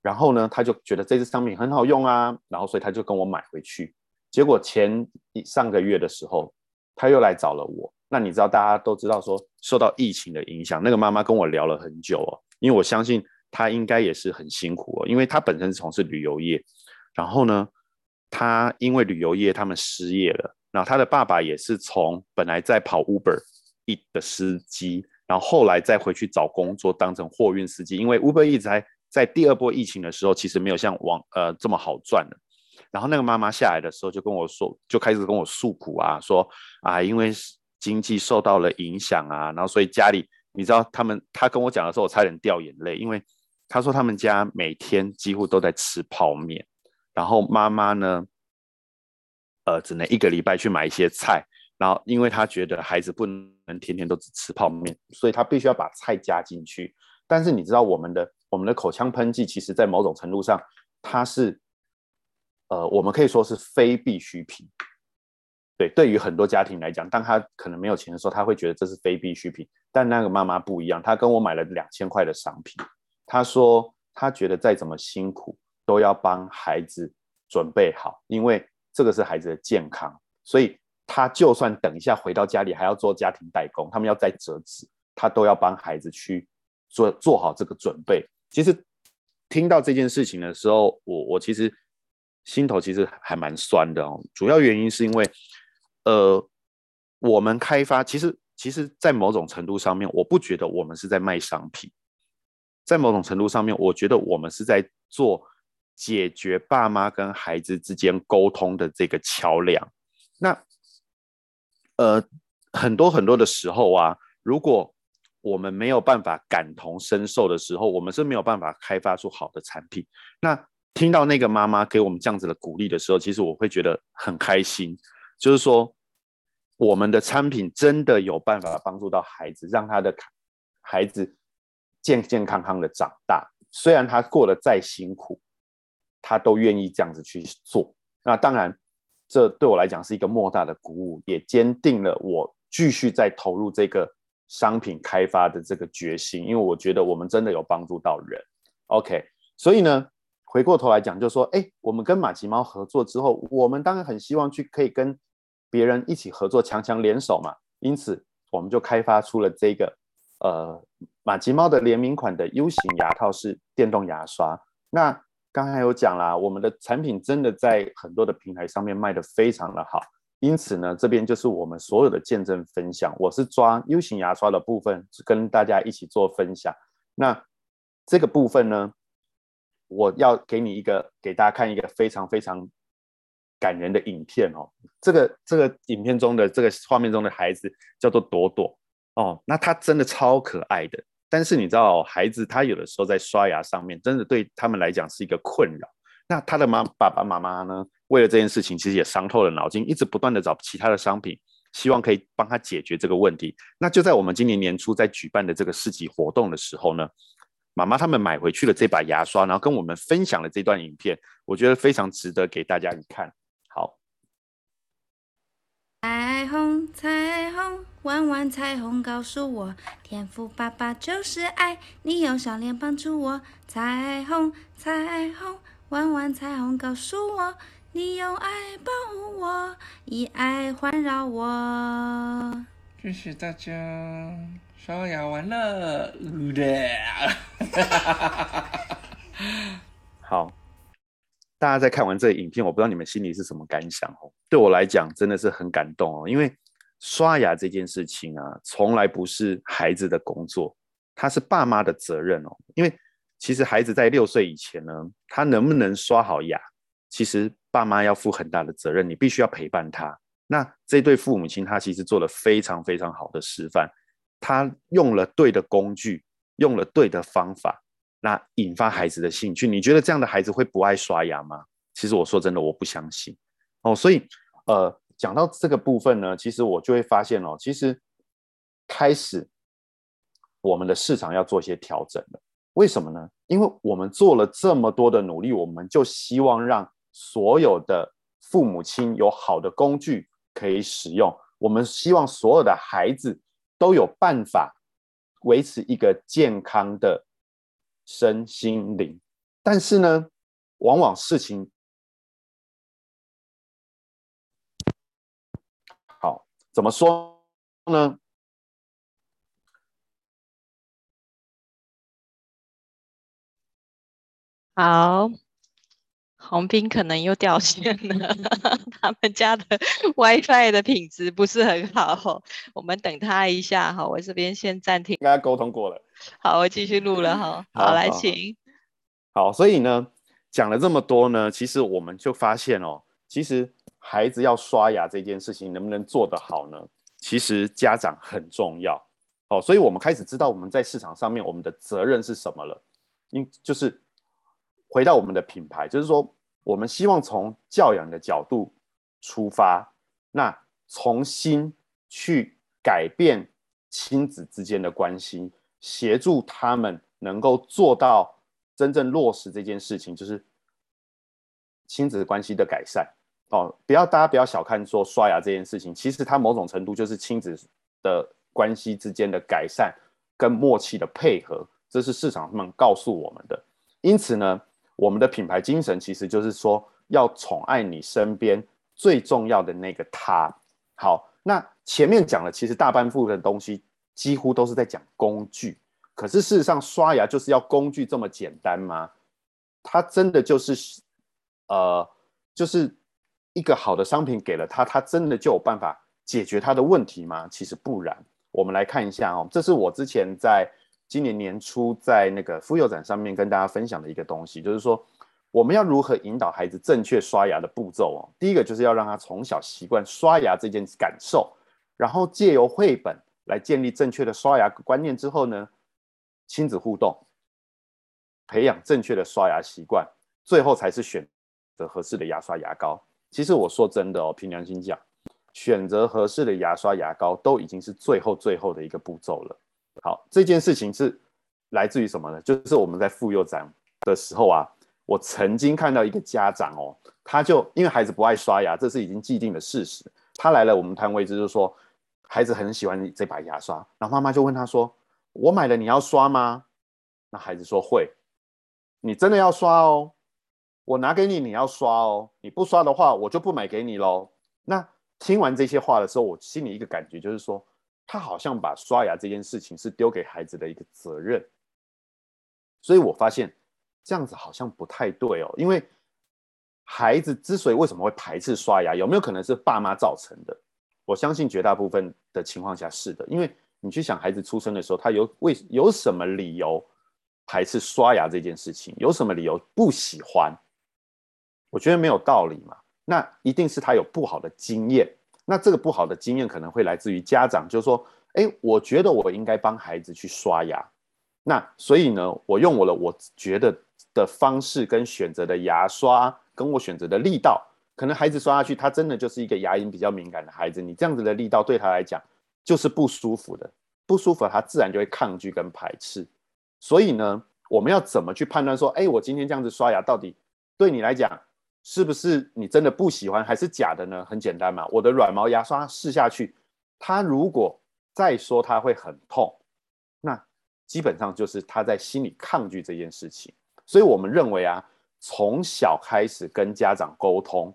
然后呢，他就觉得这支商品很好用啊，然后所以他就跟我买回去。结果前上个月的时候，他又来找了我。那你知道，大家都知道说，受到疫情的影响，那个妈妈跟我聊了很久哦，因为我相信她应该也是很辛苦哦，因为她本身是从事旅游业，然后呢，她因为旅游业他们失业了，然后她的爸爸也是从本来在跑 Uber 的司机，然后后来再回去找工作当成货运司机，因为 Uber 一直还。在第二波疫情的时候，其实没有像往呃这么好赚的。然后那个妈妈下来的时候，就跟我说，就开始跟我诉苦啊，说啊，因为经济受到了影响啊，然后所以家里，你知道他们，他跟我讲的时候，我差点掉眼泪，因为他说他们家每天几乎都在吃泡面，然后妈妈呢，呃，只能一个礼拜去买一些菜，然后因为他觉得孩子不能天天都只吃泡面，所以他必须要把菜加进去。但是你知道我们的。我们的口腔喷剂，其实在某种程度上，它是，呃，我们可以说是非必需品。对，对于很多家庭来讲，当他可能没有钱的时候，他会觉得这是非必需品。但那个妈妈不一样，她跟我买了两千块的商品。她说，她觉得再怎么辛苦，都要帮孩子准备好，因为这个是孩子的健康。所以，她就算等一下回到家里还要做家庭代工，他们要再折纸，她都要帮孩子去做做好这个准备。其实听到这件事情的时候，我我其实心头其实还蛮酸的哦。主要原因是因为，呃，我们开发其实其实，在某种程度上面，我不觉得我们是在卖商品，在某种程度上面，我觉得我们是在做解决爸妈跟孩子之间沟通的这个桥梁。那呃，很多很多的时候啊，如果我们没有办法感同身受的时候，我们是没有办法开发出好的产品。那听到那个妈妈给我们这样子的鼓励的时候，其实我会觉得很开心。就是说，我们的产品真的有办法帮助到孩子，让他的孩子健健康康的长大。虽然他过得再辛苦，他都愿意这样子去做。那当然，这对我来讲是一个莫大的鼓舞，也坚定了我继续在投入这个。商品开发的这个决心，因为我觉得我们真的有帮助到人。OK，所以呢，回过头来讲，就说，哎，我们跟玛吉猫合作之后，我们当然很希望去可以跟别人一起合作，强强联手嘛。因此，我们就开发出了这个呃玛吉猫的联名款的 U 型牙套式电动牙刷。那刚才有讲啦，我们的产品真的在很多的平台上面卖得非常的好。因此呢，这边就是我们所有的见证分享。我是抓 U 型牙刷的部分，跟大家一起做分享。那这个部分呢，我要给你一个，给大家看一个非常非常感人的影片哦。这个这个影片中的这个画面中的孩子叫做朵朵哦，那他真的超可爱的。但是你知道，孩子他有的时候在刷牙上面，真的对他们来讲是一个困扰。那他的妈爸爸妈妈呢？为了这件事情，其实也伤透了脑筋，一直不断的找其他的商品，希望可以帮他解决这个问题。那就在我们今年年初在举办的这个市集活动的时候呢，妈妈他们买回去了这把牙刷，然后跟我们分享了这段影片，我觉得非常值得给大家一看。好，彩虹彩虹弯弯彩虹告诉我，天赋爸爸就是爱你，用笑脸帮助我。彩虹彩虹弯弯彩虹告诉我。你用爱保护我，以爱环绕我。谢谢大家，刷牙完了，好，大家在看完这个影片，我不知道你们心里是什么感想哦。对我来讲，真的是很感动哦，因为刷牙这件事情啊，从来不是孩子的工作，他是爸妈的责任哦。因为其实孩子在六岁以前呢，他能不能刷好牙，其实爸妈要负很大的责任，你必须要陪伴他。那这对父母亲，他其实做了非常非常好的示范，他用了对的工具，用了对的方法，那引发孩子的兴趣。你觉得这样的孩子会不爱刷牙吗？其实我说真的，我不相信哦。所以，呃，讲到这个部分呢，其实我就会发现哦，其实开始我们的市场要做一些调整了。为什么呢？因为我们做了这么多的努力，我们就希望让所有的父母亲有好的工具。可以使用。我们希望所有的孩子都有办法维持一个健康的身心灵，但是呢，往往事情好怎么说呢？好。红兵可能又掉线了，他们家的 WiFi 的品质不是很好，我们等他一下哈，我这边先暂停。跟他沟通过了，好，我继续录了哈。好，来请。好，所以呢，讲了这么多呢，其实我们就发现哦，其实孩子要刷牙这件事情能不能做得好呢？其实家长很重要哦，所以我们开始知道我们在市场上面我们的责任是什么了，因就是。回到我们的品牌，就是说，我们希望从教养的角度出发，那重新去改变亲子之间的关系，协助他们能够做到真正落实这件事情，就是亲子关系的改善。哦，不要大家不要小看说刷牙这件事情，其实它某种程度就是亲子的关系之间的改善跟默契的配合，这是市场他们告诉我们的。因此呢。我们的品牌精神其实就是说，要宠爱你身边最重要的那个他。好，那前面讲的其实大半部分的东西几乎都是在讲工具，可是事实上刷牙就是要工具这么简单吗？它真的就是，呃，就是一个好的商品给了他，他真的就有办法解决他的问题吗？其实不然。我们来看一下哦，这是我之前在。今年年初在那个妇幼展上面跟大家分享的一个东西，就是说我们要如何引导孩子正确刷牙的步骤哦。第一个就是要让他从小习惯刷牙这件感受，然后借由绘本来建立正确的刷牙观念之后呢，亲子互动，培养正确的刷牙习惯，最后才是选择合适的牙刷牙膏。其实我说真的哦，凭良心讲，选择合适的牙刷牙膏都已经是最后最后的一个步骤了。好，这件事情是来自于什么呢？就是我们在妇幼展的时候啊，我曾经看到一个家长哦，他就因为孩子不爱刷牙，这是已经既定的事实。他来了我们摊位，就是说孩子很喜欢这把牙刷，然后妈妈就问他说：“我买了，你要刷吗？”那孩子说：“会。”你真的要刷哦，我拿给你，你要刷哦。你不刷的话，我就不买给你喽。那听完这些话的时候，我心里一个感觉就是说。他好像把刷牙这件事情是丢给孩子的一个责任，所以我发现这样子好像不太对哦。因为孩子之所以为什么会排斥刷牙，有没有可能是爸妈造成的？我相信绝大部分的情况下是的。因为你去想，孩子出生的时候，他有为有什么理由排斥刷牙这件事情？有什么理由不喜欢？我觉得没有道理嘛。那一定是他有不好的经验。那这个不好的经验可能会来自于家长，就是说，哎，我觉得我应该帮孩子去刷牙，那所以呢，我用我的我觉得的方式跟选择的牙刷，跟我选择的力道，可能孩子刷下去，他真的就是一个牙龈比较敏感的孩子，你这样子的力道对他来讲就是不舒服的，不舒服，他自然就会抗拒跟排斥。所以呢，我们要怎么去判断说，哎，我今天这样子刷牙到底对你来讲？是不是你真的不喜欢还是假的呢？很简单嘛，我的软毛牙刷试下去，他如果再说他会很痛，那基本上就是他在心里抗拒这件事情。所以我们认为啊，从小开始跟家长沟通，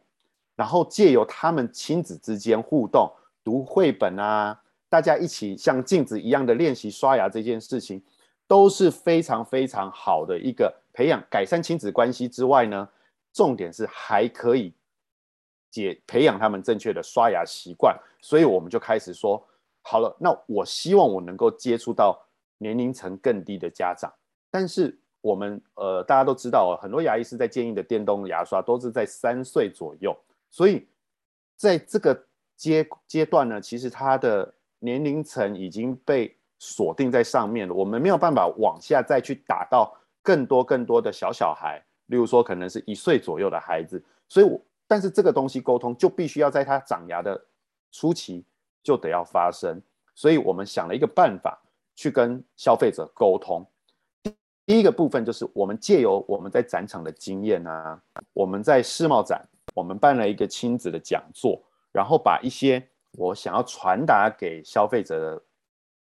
然后借由他们亲子之间互动，读绘本啊，大家一起像镜子一样的练习刷牙这件事情，都是非常非常好的一个培养改善亲子关系之外呢，重点是还可以解培养他们正确的刷牙习惯。所以我们就开始说，好了，那我希望我能够接触到年龄层更低的家长，但是我们呃大家都知道，很多牙医师在建议的电动牙刷都是在三岁左右，所以在这个阶阶段呢，其实它的年龄层已经被锁定在上面了，我们没有办法往下再去打到更多更多的小小孩，例如说可能是一岁左右的孩子，所以我但是这个东西沟通就必须要在他长牙的初期就得要发生，所以我们想了一个办法去跟消费者沟通。第一个部分就是我们借由我们在展场的经验啊，我们在世贸展，我们办了一个亲子的讲座，然后把一些我想要传达给消费者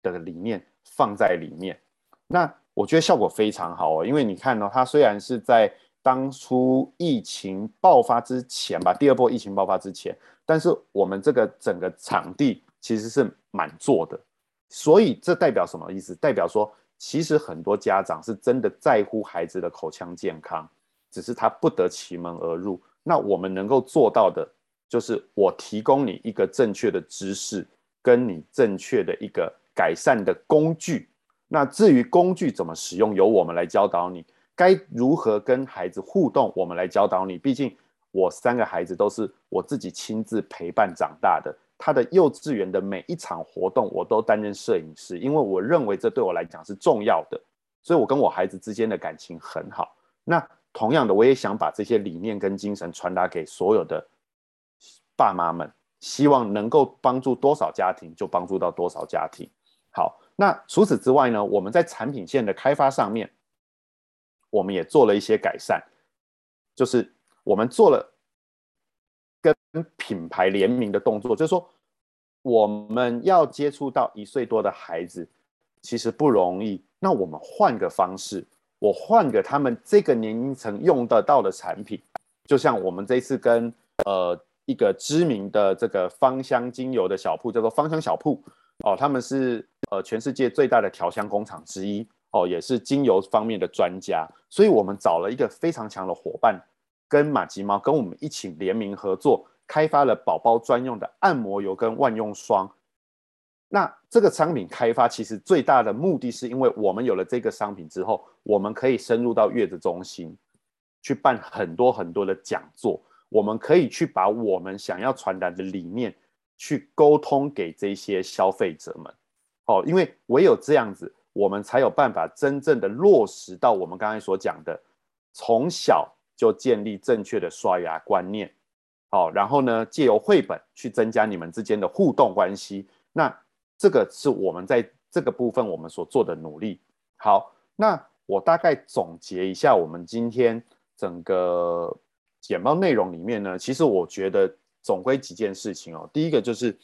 的的理念放在里面。那我觉得效果非常好哦，因为你看呢，它虽然是在当初疫情爆发之前吧，第二波疫情爆发之前，但是我们这个整个场地其实是满座的，所以这代表什么意思？代表说。其实很多家长是真的在乎孩子的口腔健康，只是他不得其门而入。那我们能够做到的，就是我提供你一个正确的知识，跟你正确的一个改善的工具。那至于工具怎么使用，由我们来教导你；该如何跟孩子互动，我们来教导你。毕竟我三个孩子都是我自己亲自陪伴长大的。他的幼稚园的每一场活动，我都担任摄影师，因为我认为这对我来讲是重要的，所以我跟我孩子之间的感情很好。那同样的，我也想把这些理念跟精神传达给所有的爸妈们，希望能够帮助多少家庭就帮助到多少家庭。好，那除此之外呢，我们在产品线的开发上面，我们也做了一些改善，就是我们做了。跟品牌联名的动作，就是说，我们要接触到一岁多的孩子，其实不容易。那我们换个方式，我换个他们这个年龄层用得到的产品，就像我们这次跟呃一个知名的这个芳香精油的小铺，叫做芳香小铺哦，他们是呃全世界最大的调香工厂之一哦，也是精油方面的专家，所以我们找了一个非常强的伙伴。跟马吉猫跟我们一起联名合作，开发了宝宝专用的按摩油跟万用霜。那这个商品开发其实最大的目的是，因为我们有了这个商品之后，我们可以深入到月子中心去办很多很多的讲座，我们可以去把我们想要传达的理念去沟通给这些消费者们。哦，因为唯有这样子，我们才有办法真正的落实到我们刚才所讲的，从小。就建立正确的刷牙观念，好，然后呢，借由绘本去增加你们之间的互动关系。那这个是我们在这个部分我们所做的努力。好，那我大概总结一下我们今天整个简报内容里面呢，其实我觉得总归几件事情哦。第一个就是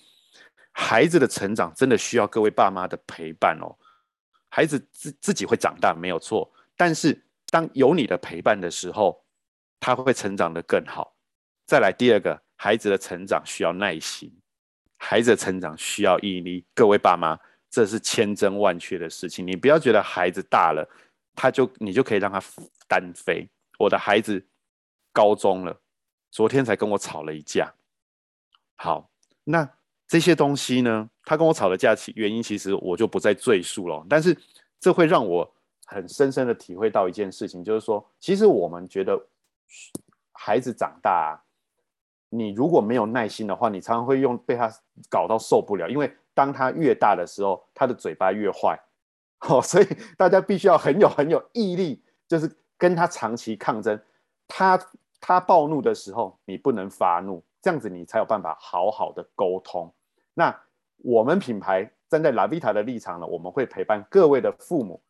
孩子的成长真的需要各位爸妈的陪伴哦。孩子自自己会长大没有错，但是当有你的陪伴的时候，他会成长得更好。再来第二个，孩子的成长需要耐心，孩子的成长需要毅力。各位爸妈，这是千真万确的事情。你不要觉得孩子大了，他就你就可以让他单飞。我的孩子高中了，昨天才跟我吵了一架。好，那这些东西呢？他跟我吵的架其原因，其实我就不再赘述了。但是这会让我很深深的体会到一件事情，就是说，其实我们觉得。孩子长大啊，你如果没有耐心的话，你常常会用被他搞到受不了。因为当他越大的时候，他的嘴巴越坏，哦，所以大家必须要很有很有毅力，就是跟他长期抗争。他他暴怒的时候，你不能发怒，这样子你才有办法好好的沟通。那我们品牌站在 LaVita 的立场呢，我们会陪伴各位的父母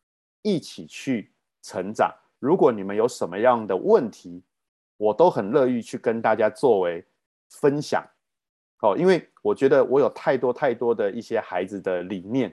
一起去成长。如果你们有什么样的问题，我都很乐意去跟大家作为分享，哦，因为我觉得我有太多太多的一些孩子的理念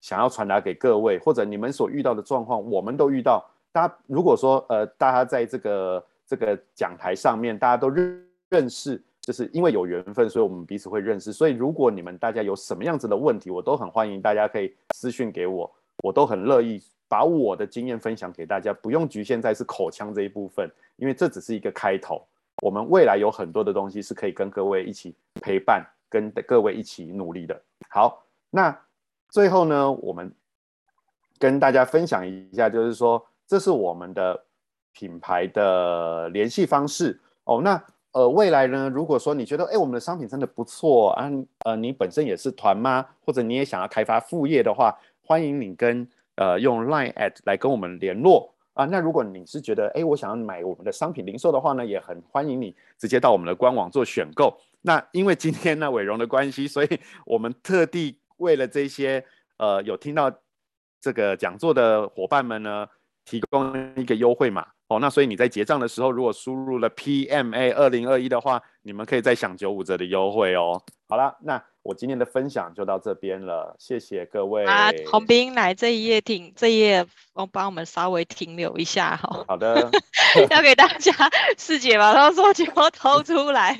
想要传达给各位，或者你们所遇到的状况，我们都遇到。大家如果说呃，大家在这个这个讲台上面，大家都认认识就是因为有缘分，所以我们彼此会认识。所以如果你们大家有什么样子的问题，我都很欢迎大家可以私讯给我，我都很乐意把我的经验分享给大家，不用局限在是口腔这一部分，因为这只是一个开头。我们未来有很多的东西是可以跟各位一起陪伴，跟各位一起努力的。好，那最后呢，我们跟大家分享一下，就是说这是我们的品牌的联系方式哦。那呃，未来呢，如果说你觉得，哎，我们的商品真的不错啊，呃，你本身也是团妈，或者你也想要开发副业的话，欢迎你跟呃用 Line at 来跟我们联络啊。那如果你是觉得，哎，我想要买我们的商品零售的话呢，也很欢迎你直接到我们的官网做选购。那因为今天呢，伟荣的关系，所以我们特地为了这些呃有听到这个讲座的伙伴们呢，提供一个优惠码。那所以你在结账的时候，如果输入了 PMA 二零二一的话，你们可以再享九五折的优惠哦。好了，那我今天的分享就到这边了，谢谢各位。啊，洪斌来这一页停，这一页帮帮我们稍微停留一下哈。好的。要给大家，师姐马上说就要掏出来，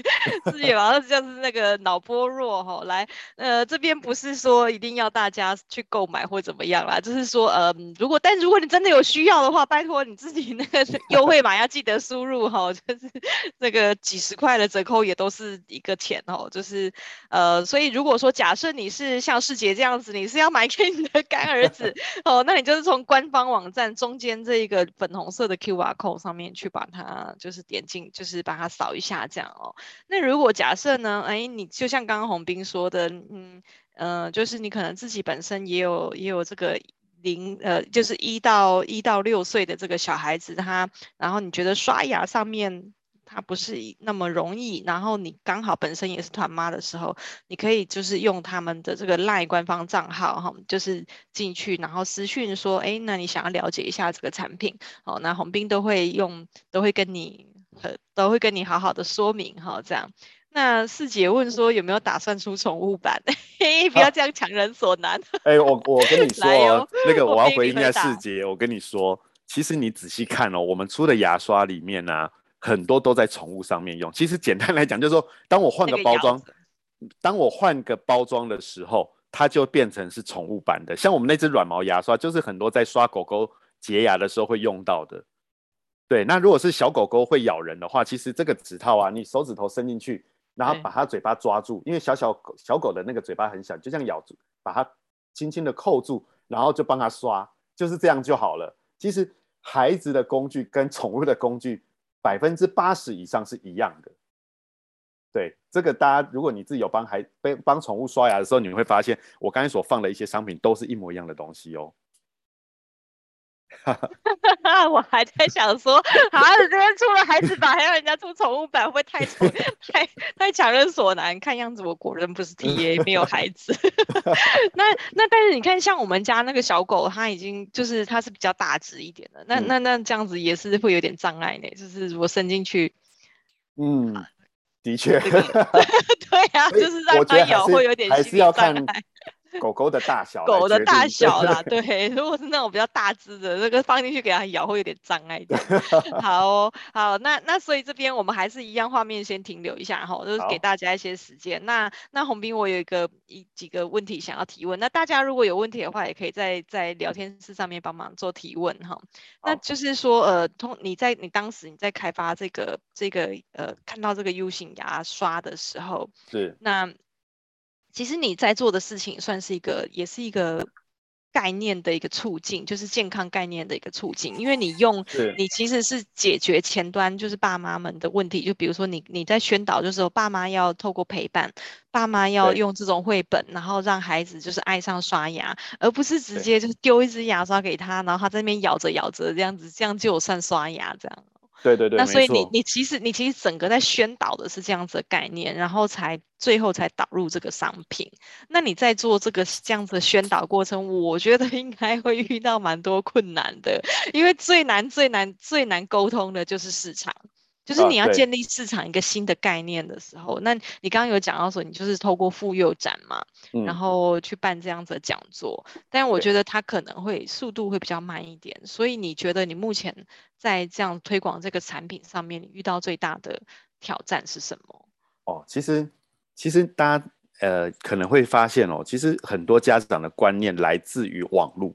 师姐马上就是那个脑波弱哈。来，呃，这边不是说一定要大家去购买或怎么样啦，就是说，呃，如果但如果你真的有需要的话，拜托你自己那个优惠码要记得输入哈，就是那个几十块的折扣也都是一个钱哦，就是呃，所以如果说假设你是像世杰这样子，你是要买给你的干儿子 哦，那你就是从官方网站中间这一个粉红色的 QR code 上面。去把它就是点进，就是把它扫一下这样哦。那如果假设呢，哎，你就像刚刚洪斌说的，嗯呃，就是你可能自己本身也有也有这个零呃，就是一到一到六岁的这个小孩子，他然后你觉得刷牙上面。它不是那么容易，然后你刚好本身也是团妈的时候，你可以就是用他们的这个 LINE 官方账号哈，就是进去然后私讯说，哎，那你想要了解一下这个产品，哦，那宏斌都会用，都会跟你呃都会跟你好好的说明哈，这样。那四姐问说有没有打算出宠物版？嘿，不要这样强人所难。哎，我我跟你说，哦、那个我要回应一下四姐，我跟你说，其实你仔细看哦，我们出的牙刷里面呢、啊。很多都在宠物上面用。其实简单来讲，就是说，当我换个包装，当我换个包装的时候，它就变成是宠物版的。像我们那只软毛牙刷，就是很多在刷狗狗洁牙的时候会用到的。对，那如果是小狗狗会咬人的话，其实这个指套啊，你手指头伸进去，然后把它嘴巴抓住，因为小小狗小狗的那个嘴巴很小，就这样咬住，把它轻轻的扣住，然后就帮它刷，就是这样就好了。其实孩子的工具跟宠物的工具。百分之八十以上是一样的，对，这个大家，如果你自己有帮孩帮帮宠物刷牙的时候，你会发现我刚才所放的一些商品都是一模一样的东西哦。我还在想说，好像这边出了孩子版，还要人家出宠物版，会不会太 太太强人所难？看样子我果然不是 TA，没有孩子。那那但是你看，像我们家那个小狗，它已经就是它是比较大只一点的，那那那这样子也是会有点障碍呢。就是我伸进去，嗯，的确，对啊，就是让它咬会有点心理障碍。狗狗的大小，狗的大小啦，对，如果是那种比较大只的，那个放进去给它咬会有点障碍的。好、哦，好，那那所以这边我们还是一样，画面先停留一下哈，就是给大家一些时间。那那宏斌，我有一个一几个问题想要提问，那大家如果有问题的话，也可以在在聊天室上面帮忙做提问哈。那就是说，呃，通你在你当时你在开发这个这个呃看到这个 U 型牙刷的时候，是那。其实你在做的事情算是一个，也是一个概念的一个促进，就是健康概念的一个促进。因为你用，你其实是解决前端就是爸妈们的问题。就比如说你你在宣导，就是说爸妈要透过陪伴，爸妈要用这种绘本，然后让孩子就是爱上刷牙，而不是直接就是丢一支牙刷给他，然后他在那边咬着咬着这样子，这样就有算刷牙这样。对对对，那所以你你其实你其实整个在宣导的是这样子的概念，然后才最后才导入这个商品。那你在做这个这样子的宣导过程，我觉得应该会遇到蛮多困难的，因为最难最难最难沟通的就是市场。就是你要建立市场一个新的概念的时候，啊、那你刚刚有讲到说，你就是透过妇幼展嘛，嗯、然后去办这样子的讲座，但我觉得它可能会速度会比较慢一点，所以你觉得你目前在这样推广这个产品上面，你遇到最大的挑战是什么？哦，其实其实大家呃可能会发现哦，其实很多家长的观念来自于网络，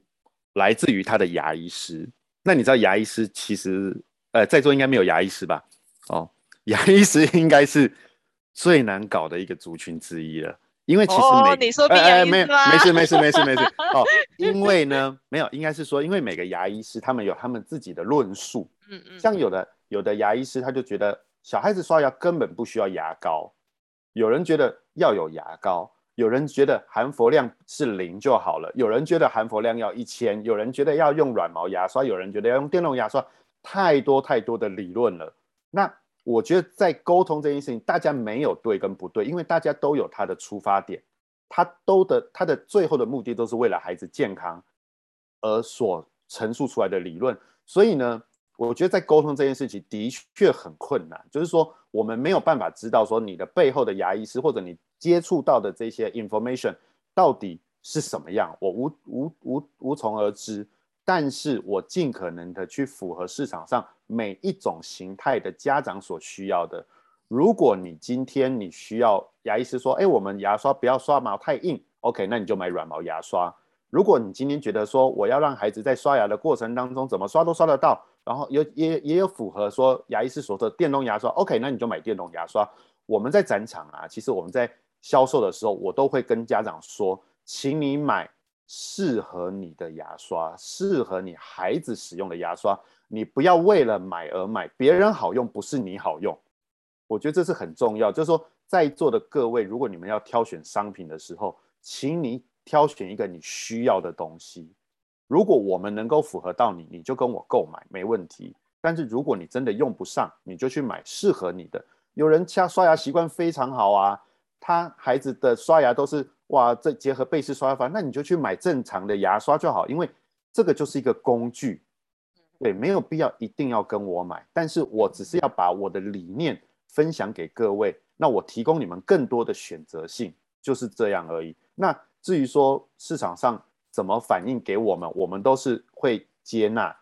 来自于他的牙医师。那你知道牙医师其实呃在座应该没有牙医师吧？哦，牙医师应该是最难搞的一个族群之一了。因为其实每、哦、你说病牙医师吗？没事没事没事没事。哦，因为呢，没有，应该是说，因为每个牙医师他们有他们自己的论述，嗯嗯，像有的有的牙医师他就觉得小孩子刷牙根本不需要牙膏，有人觉得要有牙膏，有人觉得含氟量是零就好了，有人觉得含氟量要一千，有人觉得要用软毛牙刷，有人觉得要用电动牙刷，太多太多的理论了，那。我觉得在沟通这件事情，大家没有对跟不对，因为大家都有他的出发点，他都的他的最后的目的都是为了孩子健康而所陈述出来的理论。所以呢，我觉得在沟通这件事情的确很困难，就是说我们没有办法知道说你的背后的牙医师或者你接触到的这些 information 到底是什么样，我无无无无从而知。但是我尽可能的去符合市场上每一种形态的家长所需要的。如果你今天你需要牙医师说，哎，我们牙刷不要刷毛太硬，OK，那你就买软毛牙刷。如果你今天觉得说我要让孩子在刷牙的过程当中怎么刷都刷得到，然后有也也有符合说牙医师所说的电动牙刷，OK，那你就买电动牙刷。我们在展场啊，其实我们在销售的时候，我都会跟家长说，请你买。适合你的牙刷，适合你孩子使用的牙刷，你不要为了买而买，别人好用不是你好用，我觉得这是很重要。就是说，在座的各位，如果你们要挑选商品的时候，请你挑选一个你需要的东西。如果我们能够符合到你，你就跟我购买没问题。但是如果你真的用不上，你就去买适合你的。有人家刷牙习惯非常好啊，他孩子的刷牙都是。哇，这结合贝氏刷牙法，那你就去买正常的牙刷就好，因为这个就是一个工具，对，没有必要一定要跟我买，但是我只是要把我的理念分享给各位，那我提供你们更多的选择性，就是这样而已。那至于说市场上怎么反应给我们，我们都是会接纳，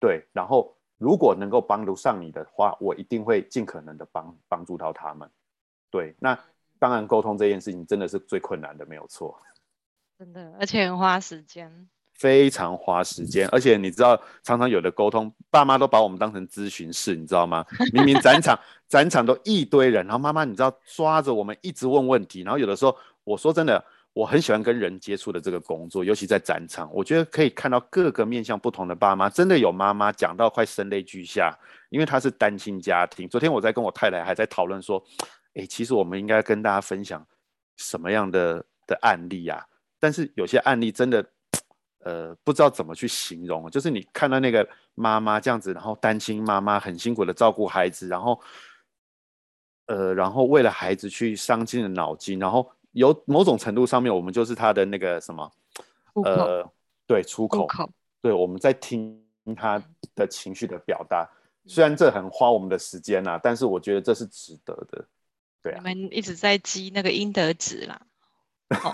对，然后如果能够帮得上你的话，我一定会尽可能的帮帮助到他们，对，那。当然，沟通这件事情真的是最困难的，没有错。真的，而且很花时间，非常花时间。而且你知道，常常有的沟通，爸妈都把我们当成咨询室，你知道吗？明明展场 展场都一堆人，然后妈妈你知道抓着我们一直问问题，然后有的时候我说真的，我很喜欢跟人接触的这个工作，尤其在展场，我觉得可以看到各个面向不同的爸妈。真的有妈妈讲到快声泪俱下，因为她是单亲家庭。昨天我在跟我太太还在讨论说。哎，其实我们应该跟大家分享什么样的的案例啊？但是有些案例真的，呃，不知道怎么去形容。就是你看到那个妈妈这样子，然后单亲妈妈很辛苦的照顾孩子，然后，呃，然后为了孩子去伤尽了脑筋，然后有某种程度上面，我们就是他的那个什么，呃，对，出口，出口，对，我们在听他的情绪的表达。虽然这很花我们的时间呐，但是我觉得这是值得的。对啊，你们一直在积那个阴德值啦，哦、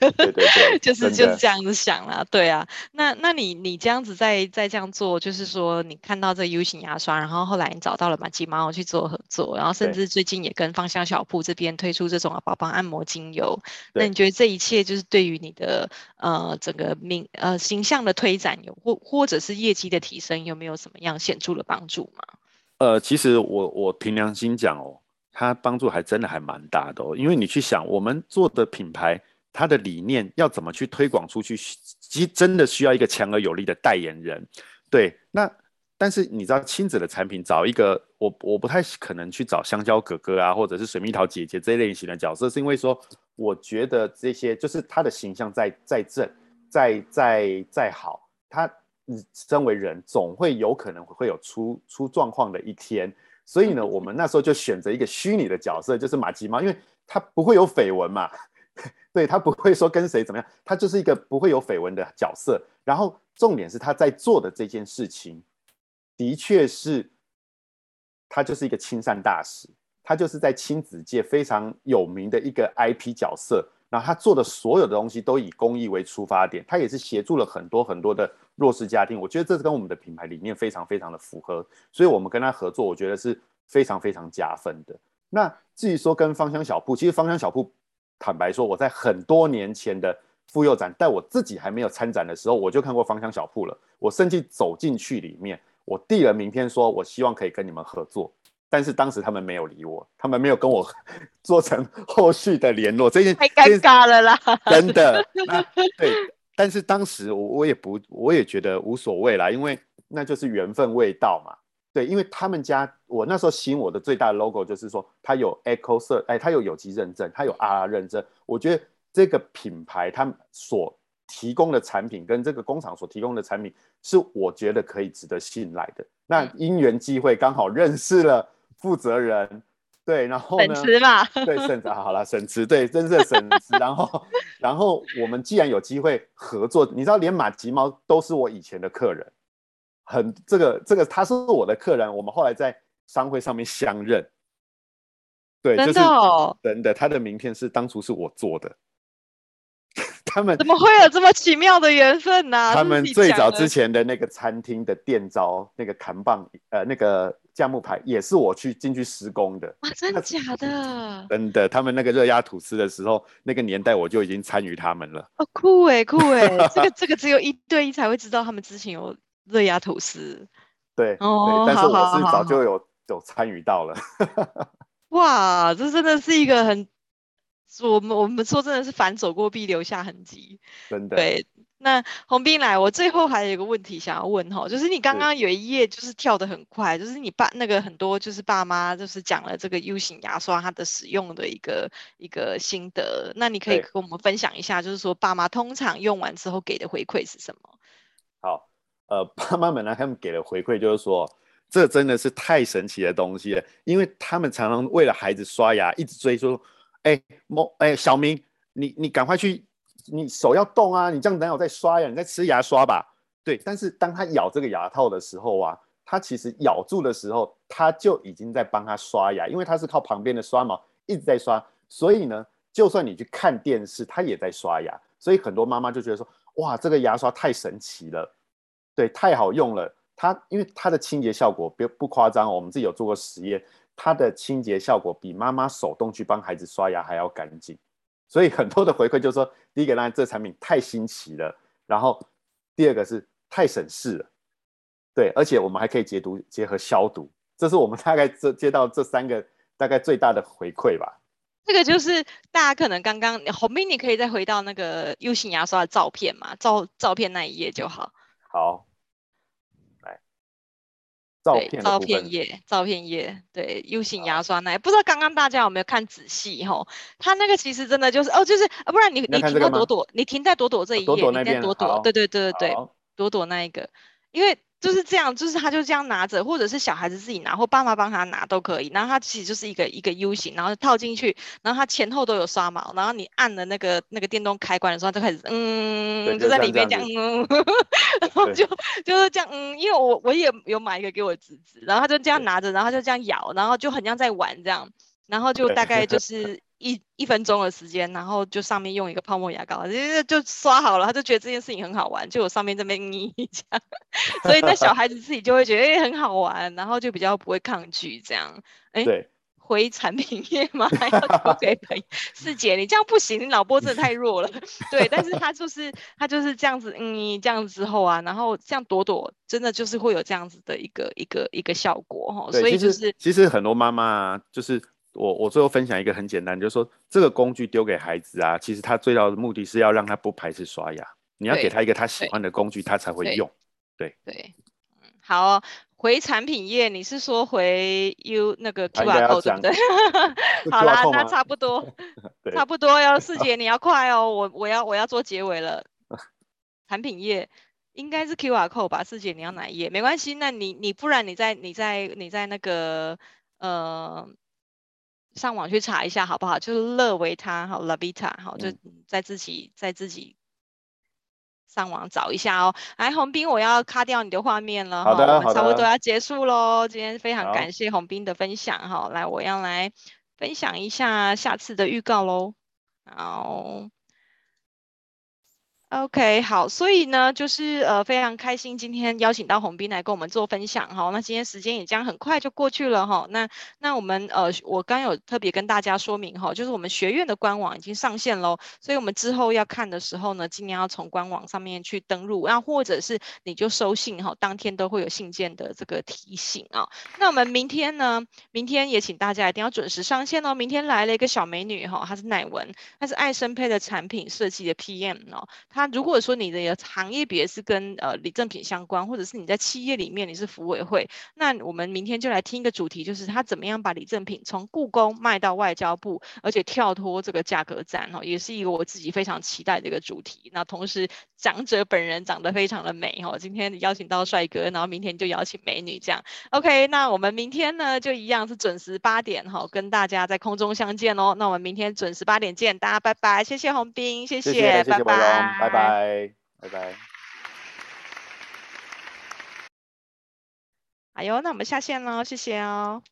对对对，就是就是这样子想啦。对啊，那那你你这样子在在这样做，就是说你看到这 U 型牙刷，然后后来你找到了马吉猫去做合作，然后甚至最近也跟芳香小铺这边推出这种宝宝按摩精油。那你觉得这一切就是对于你的呃整个名呃形象的推展有或或者是业绩的提升有没有什么样显著的帮助吗？呃，其实我我凭良心讲哦。它帮助还真的还蛮大的哦，因为你去想，我们做的品牌，它的理念要怎么去推广出去，其实真的需要一个强而有力的代言人。对，那但是你知道，亲子的产品找一个，我我不太可能去找香蕉哥哥啊，或者是水蜜桃姐姐这一类型的角色，是因为说，我觉得这些就是他的形象再再正，再再再好，他你身为人，总会有可能会有出出状况的一天。所以呢，我们那时候就选择一个虚拟的角色，就是马吉猫，因为他不会有绯闻嘛，对，他不会说跟谁怎么样，他就是一个不会有绯闻的角色。然后重点是他在做的这件事情，的确是，他就是一个亲善大使，他就是在亲子界非常有名的一个 IP 角色。然后他做的所有的东西都以公益为出发点，他也是协助了很多很多的弱势家庭。我觉得这是跟我们的品牌理念非常非常的符合，所以我们跟他合作，我觉得是非常非常加分的。那至于说跟芳香小铺，其实芳香小铺，坦白说，我在很多年前的妇幼展，但我自己还没有参展的时候，我就看过芳香小铺了。我甚至走进去里面，我递了名片，说我希望可以跟你们合作。但是当时他们没有理我，他们没有跟我 做成后续的联络，这件太尴尬了啦，真的。那 对，但是当时我我也不，我也觉得无所谓啦，因为那就是缘分未到嘛。对，因为他们家我那时候吸引我的最大的 logo 就是说，它有 Eco Cert，哎，它有有机认证，它有 RR 认证。我觉得这个品牌他们所提供的产品跟这个工厂所提供的产品，是我觉得可以值得信赖的。那因缘际会刚好认识了。负责人对，然后呢？沈慈嘛，对，沈慈好了，沈慈对，真是沈慈。然后，然后我们既然有机会合作，你知道，连马吉猫都是我以前的客人，很这个这个他是我的客人，我们后来在商会上面相认。对，真的哦，就是真的，他的名片是当初是我做的。他们怎么会有这么奇妙的缘分呢、啊？他们最早之前的那个餐厅的店招，那个扛棒，呃，那个价木牌也是我去进去施工的。哇，真的假的？真的，他们那个热压吐司的时候，那个年代我就已经参与他们了。哦，酷哎，酷哎，这个这个只有一对一才会知道，他们之前有热压吐司。对，哦，但是我是早就有有参与到了。哇，这真的是一个很。我们我们说真的是反走过必留下痕迹，真的。对，那洪斌来，我最后还有一个问题想要问哈，就是你刚刚有一页就是跳得很快，就是你爸那个很多就是爸妈就是讲了这个 U 型牙刷它的使用的一个一个心得，那你可以跟我们分享一下，就是说爸妈通常用完之后给的回馈是什么？好，呃，爸妈们呢，他们给的回馈就是说，这真的是太神奇的东西了，因为他们常常为了孩子刷牙一直追说。哎，某哎，小明，你你赶快去，你手要动啊！你这样等下我在刷呀，你在吃牙刷吧？对。但是当他咬这个牙套的时候啊，他其实咬住的时候，他就已经在帮他刷牙，因为他是靠旁边的刷毛一直在刷，所以呢，就算你去看电视，他也在刷牙。所以很多妈妈就觉得说，哇，这个牙刷太神奇了，对，太好用了。它因为它的清洁效果不不夸张，我们自己有做过实验。它的清洁效果比妈妈手动去帮孩子刷牙还要干净，所以很多的回馈就是说，第一个呢，这产品太新奇了，然后第二个是太省事了，对，而且我们还可以解毒结合消毒，这是我们大概这接到这三个大概最大的回馈吧。这个就是大家可能刚刚红兵，你可以再回到那个 U 型牙刷的照片嘛，照照片那一页就好。好。照片照片页，照片页，对，U 型牙刷那，不知道刚刚大家有没有看仔细吼？它那个其实真的就是哦，就是啊，不然你你停在朵朵，你停在朵朵这一页，你在朵朵，对对对对对，朵朵那一个，因为。就是这样，就是他就这样拿着，或者是小孩子自己拿，或爸妈帮他拿都可以。然后它其实就是一个一个 U 型，然后套进去，然后它前后都有刷毛，然后你按了那个那个电动开关的时候，就开始嗯，就在里面这样，嗯，然后就就是这样，嗯，因为我我也有买一个给我侄子，然后他就这样拿着，然后他就这样咬，然后就很像在玩这样，然后就大概就是。一一分钟的时间，然后就上面用一个泡沫牙膏，就就刷好了，他就觉得这件事情很好玩，就我上面这边捏一下，所以那小孩子自己就会觉得哎、欸、很好玩，然后就比较不会抗拒这样。哎、欸，对，回产品页吗？还要投给朋友？四姐，你这样不行，你脑波真的太弱了。对，但是他就是他就是这样子，嗯，这样子之后啊，然后像朵朵真的就是会有这样子的一个一个一个效果哈。所以就是其实，其实很多妈妈就是。我我最后分享一个很简单，就是说这个工具丢给孩子啊，其实他最大的目的是要让他不排斥刷牙。你要给他一个他喜欢的工具，他才会用。对对，嗯，好哦，回产品页，你是说回 U 那个 QR code 对不对？好啦，那差不多，差不多哟。四姐你要快哦，我我要我要做结尾了。产品页应该是 QR code 吧？四姐你要哪一页？没关系，那你你不然你在你在你在那个呃。上网去查一下好不好？就是乐维他好，Lavita 好，就在自己在自己上网找一下哦。来，红兵，我要卡掉你的画面了。好的，我们差不多要结束喽。今天非常感谢红兵的分享哈。来，我要来分享一下下次的预告喽。好。OK，好，所以呢，就是呃非常开心今天邀请到洪斌来跟我们做分享哈。那今天时间也将很快就过去了哈。那那我们呃我刚有特别跟大家说明哈，就是我们学院的官网已经上线喽，所以我们之后要看的时候呢，尽量要从官网上面去登录，那或者是你就收信哈，当天都会有信件的这个提醒啊。那我们明天呢，明天也请大家一定要准时上线哦。明天来了一个小美女哈，她是乃文，她是爱生配的产品设计的 PM 哦，她。如果说你的行业别是跟呃礼赠品相关，或者是你在企业里面你是服委会，那我们明天就来听一个主题，就是他怎么样把礼赠品从故宫卖到外交部，而且跳脱这个价格战哦，也是一个我自己非常期待的一个主题。那同时长者本人长得非常的美哦，今天邀请到帅哥，然后明天就邀请美女这样。OK，那我们明天呢就一样是准时八点哈，跟大家在空中相见哦。那我们明天准时八点见，大家拜拜，谢谢红兵，谢谢，谢谢，拜拜，拜拜。拜拜拜。哎呦，那我们下线喽，谢谢哦。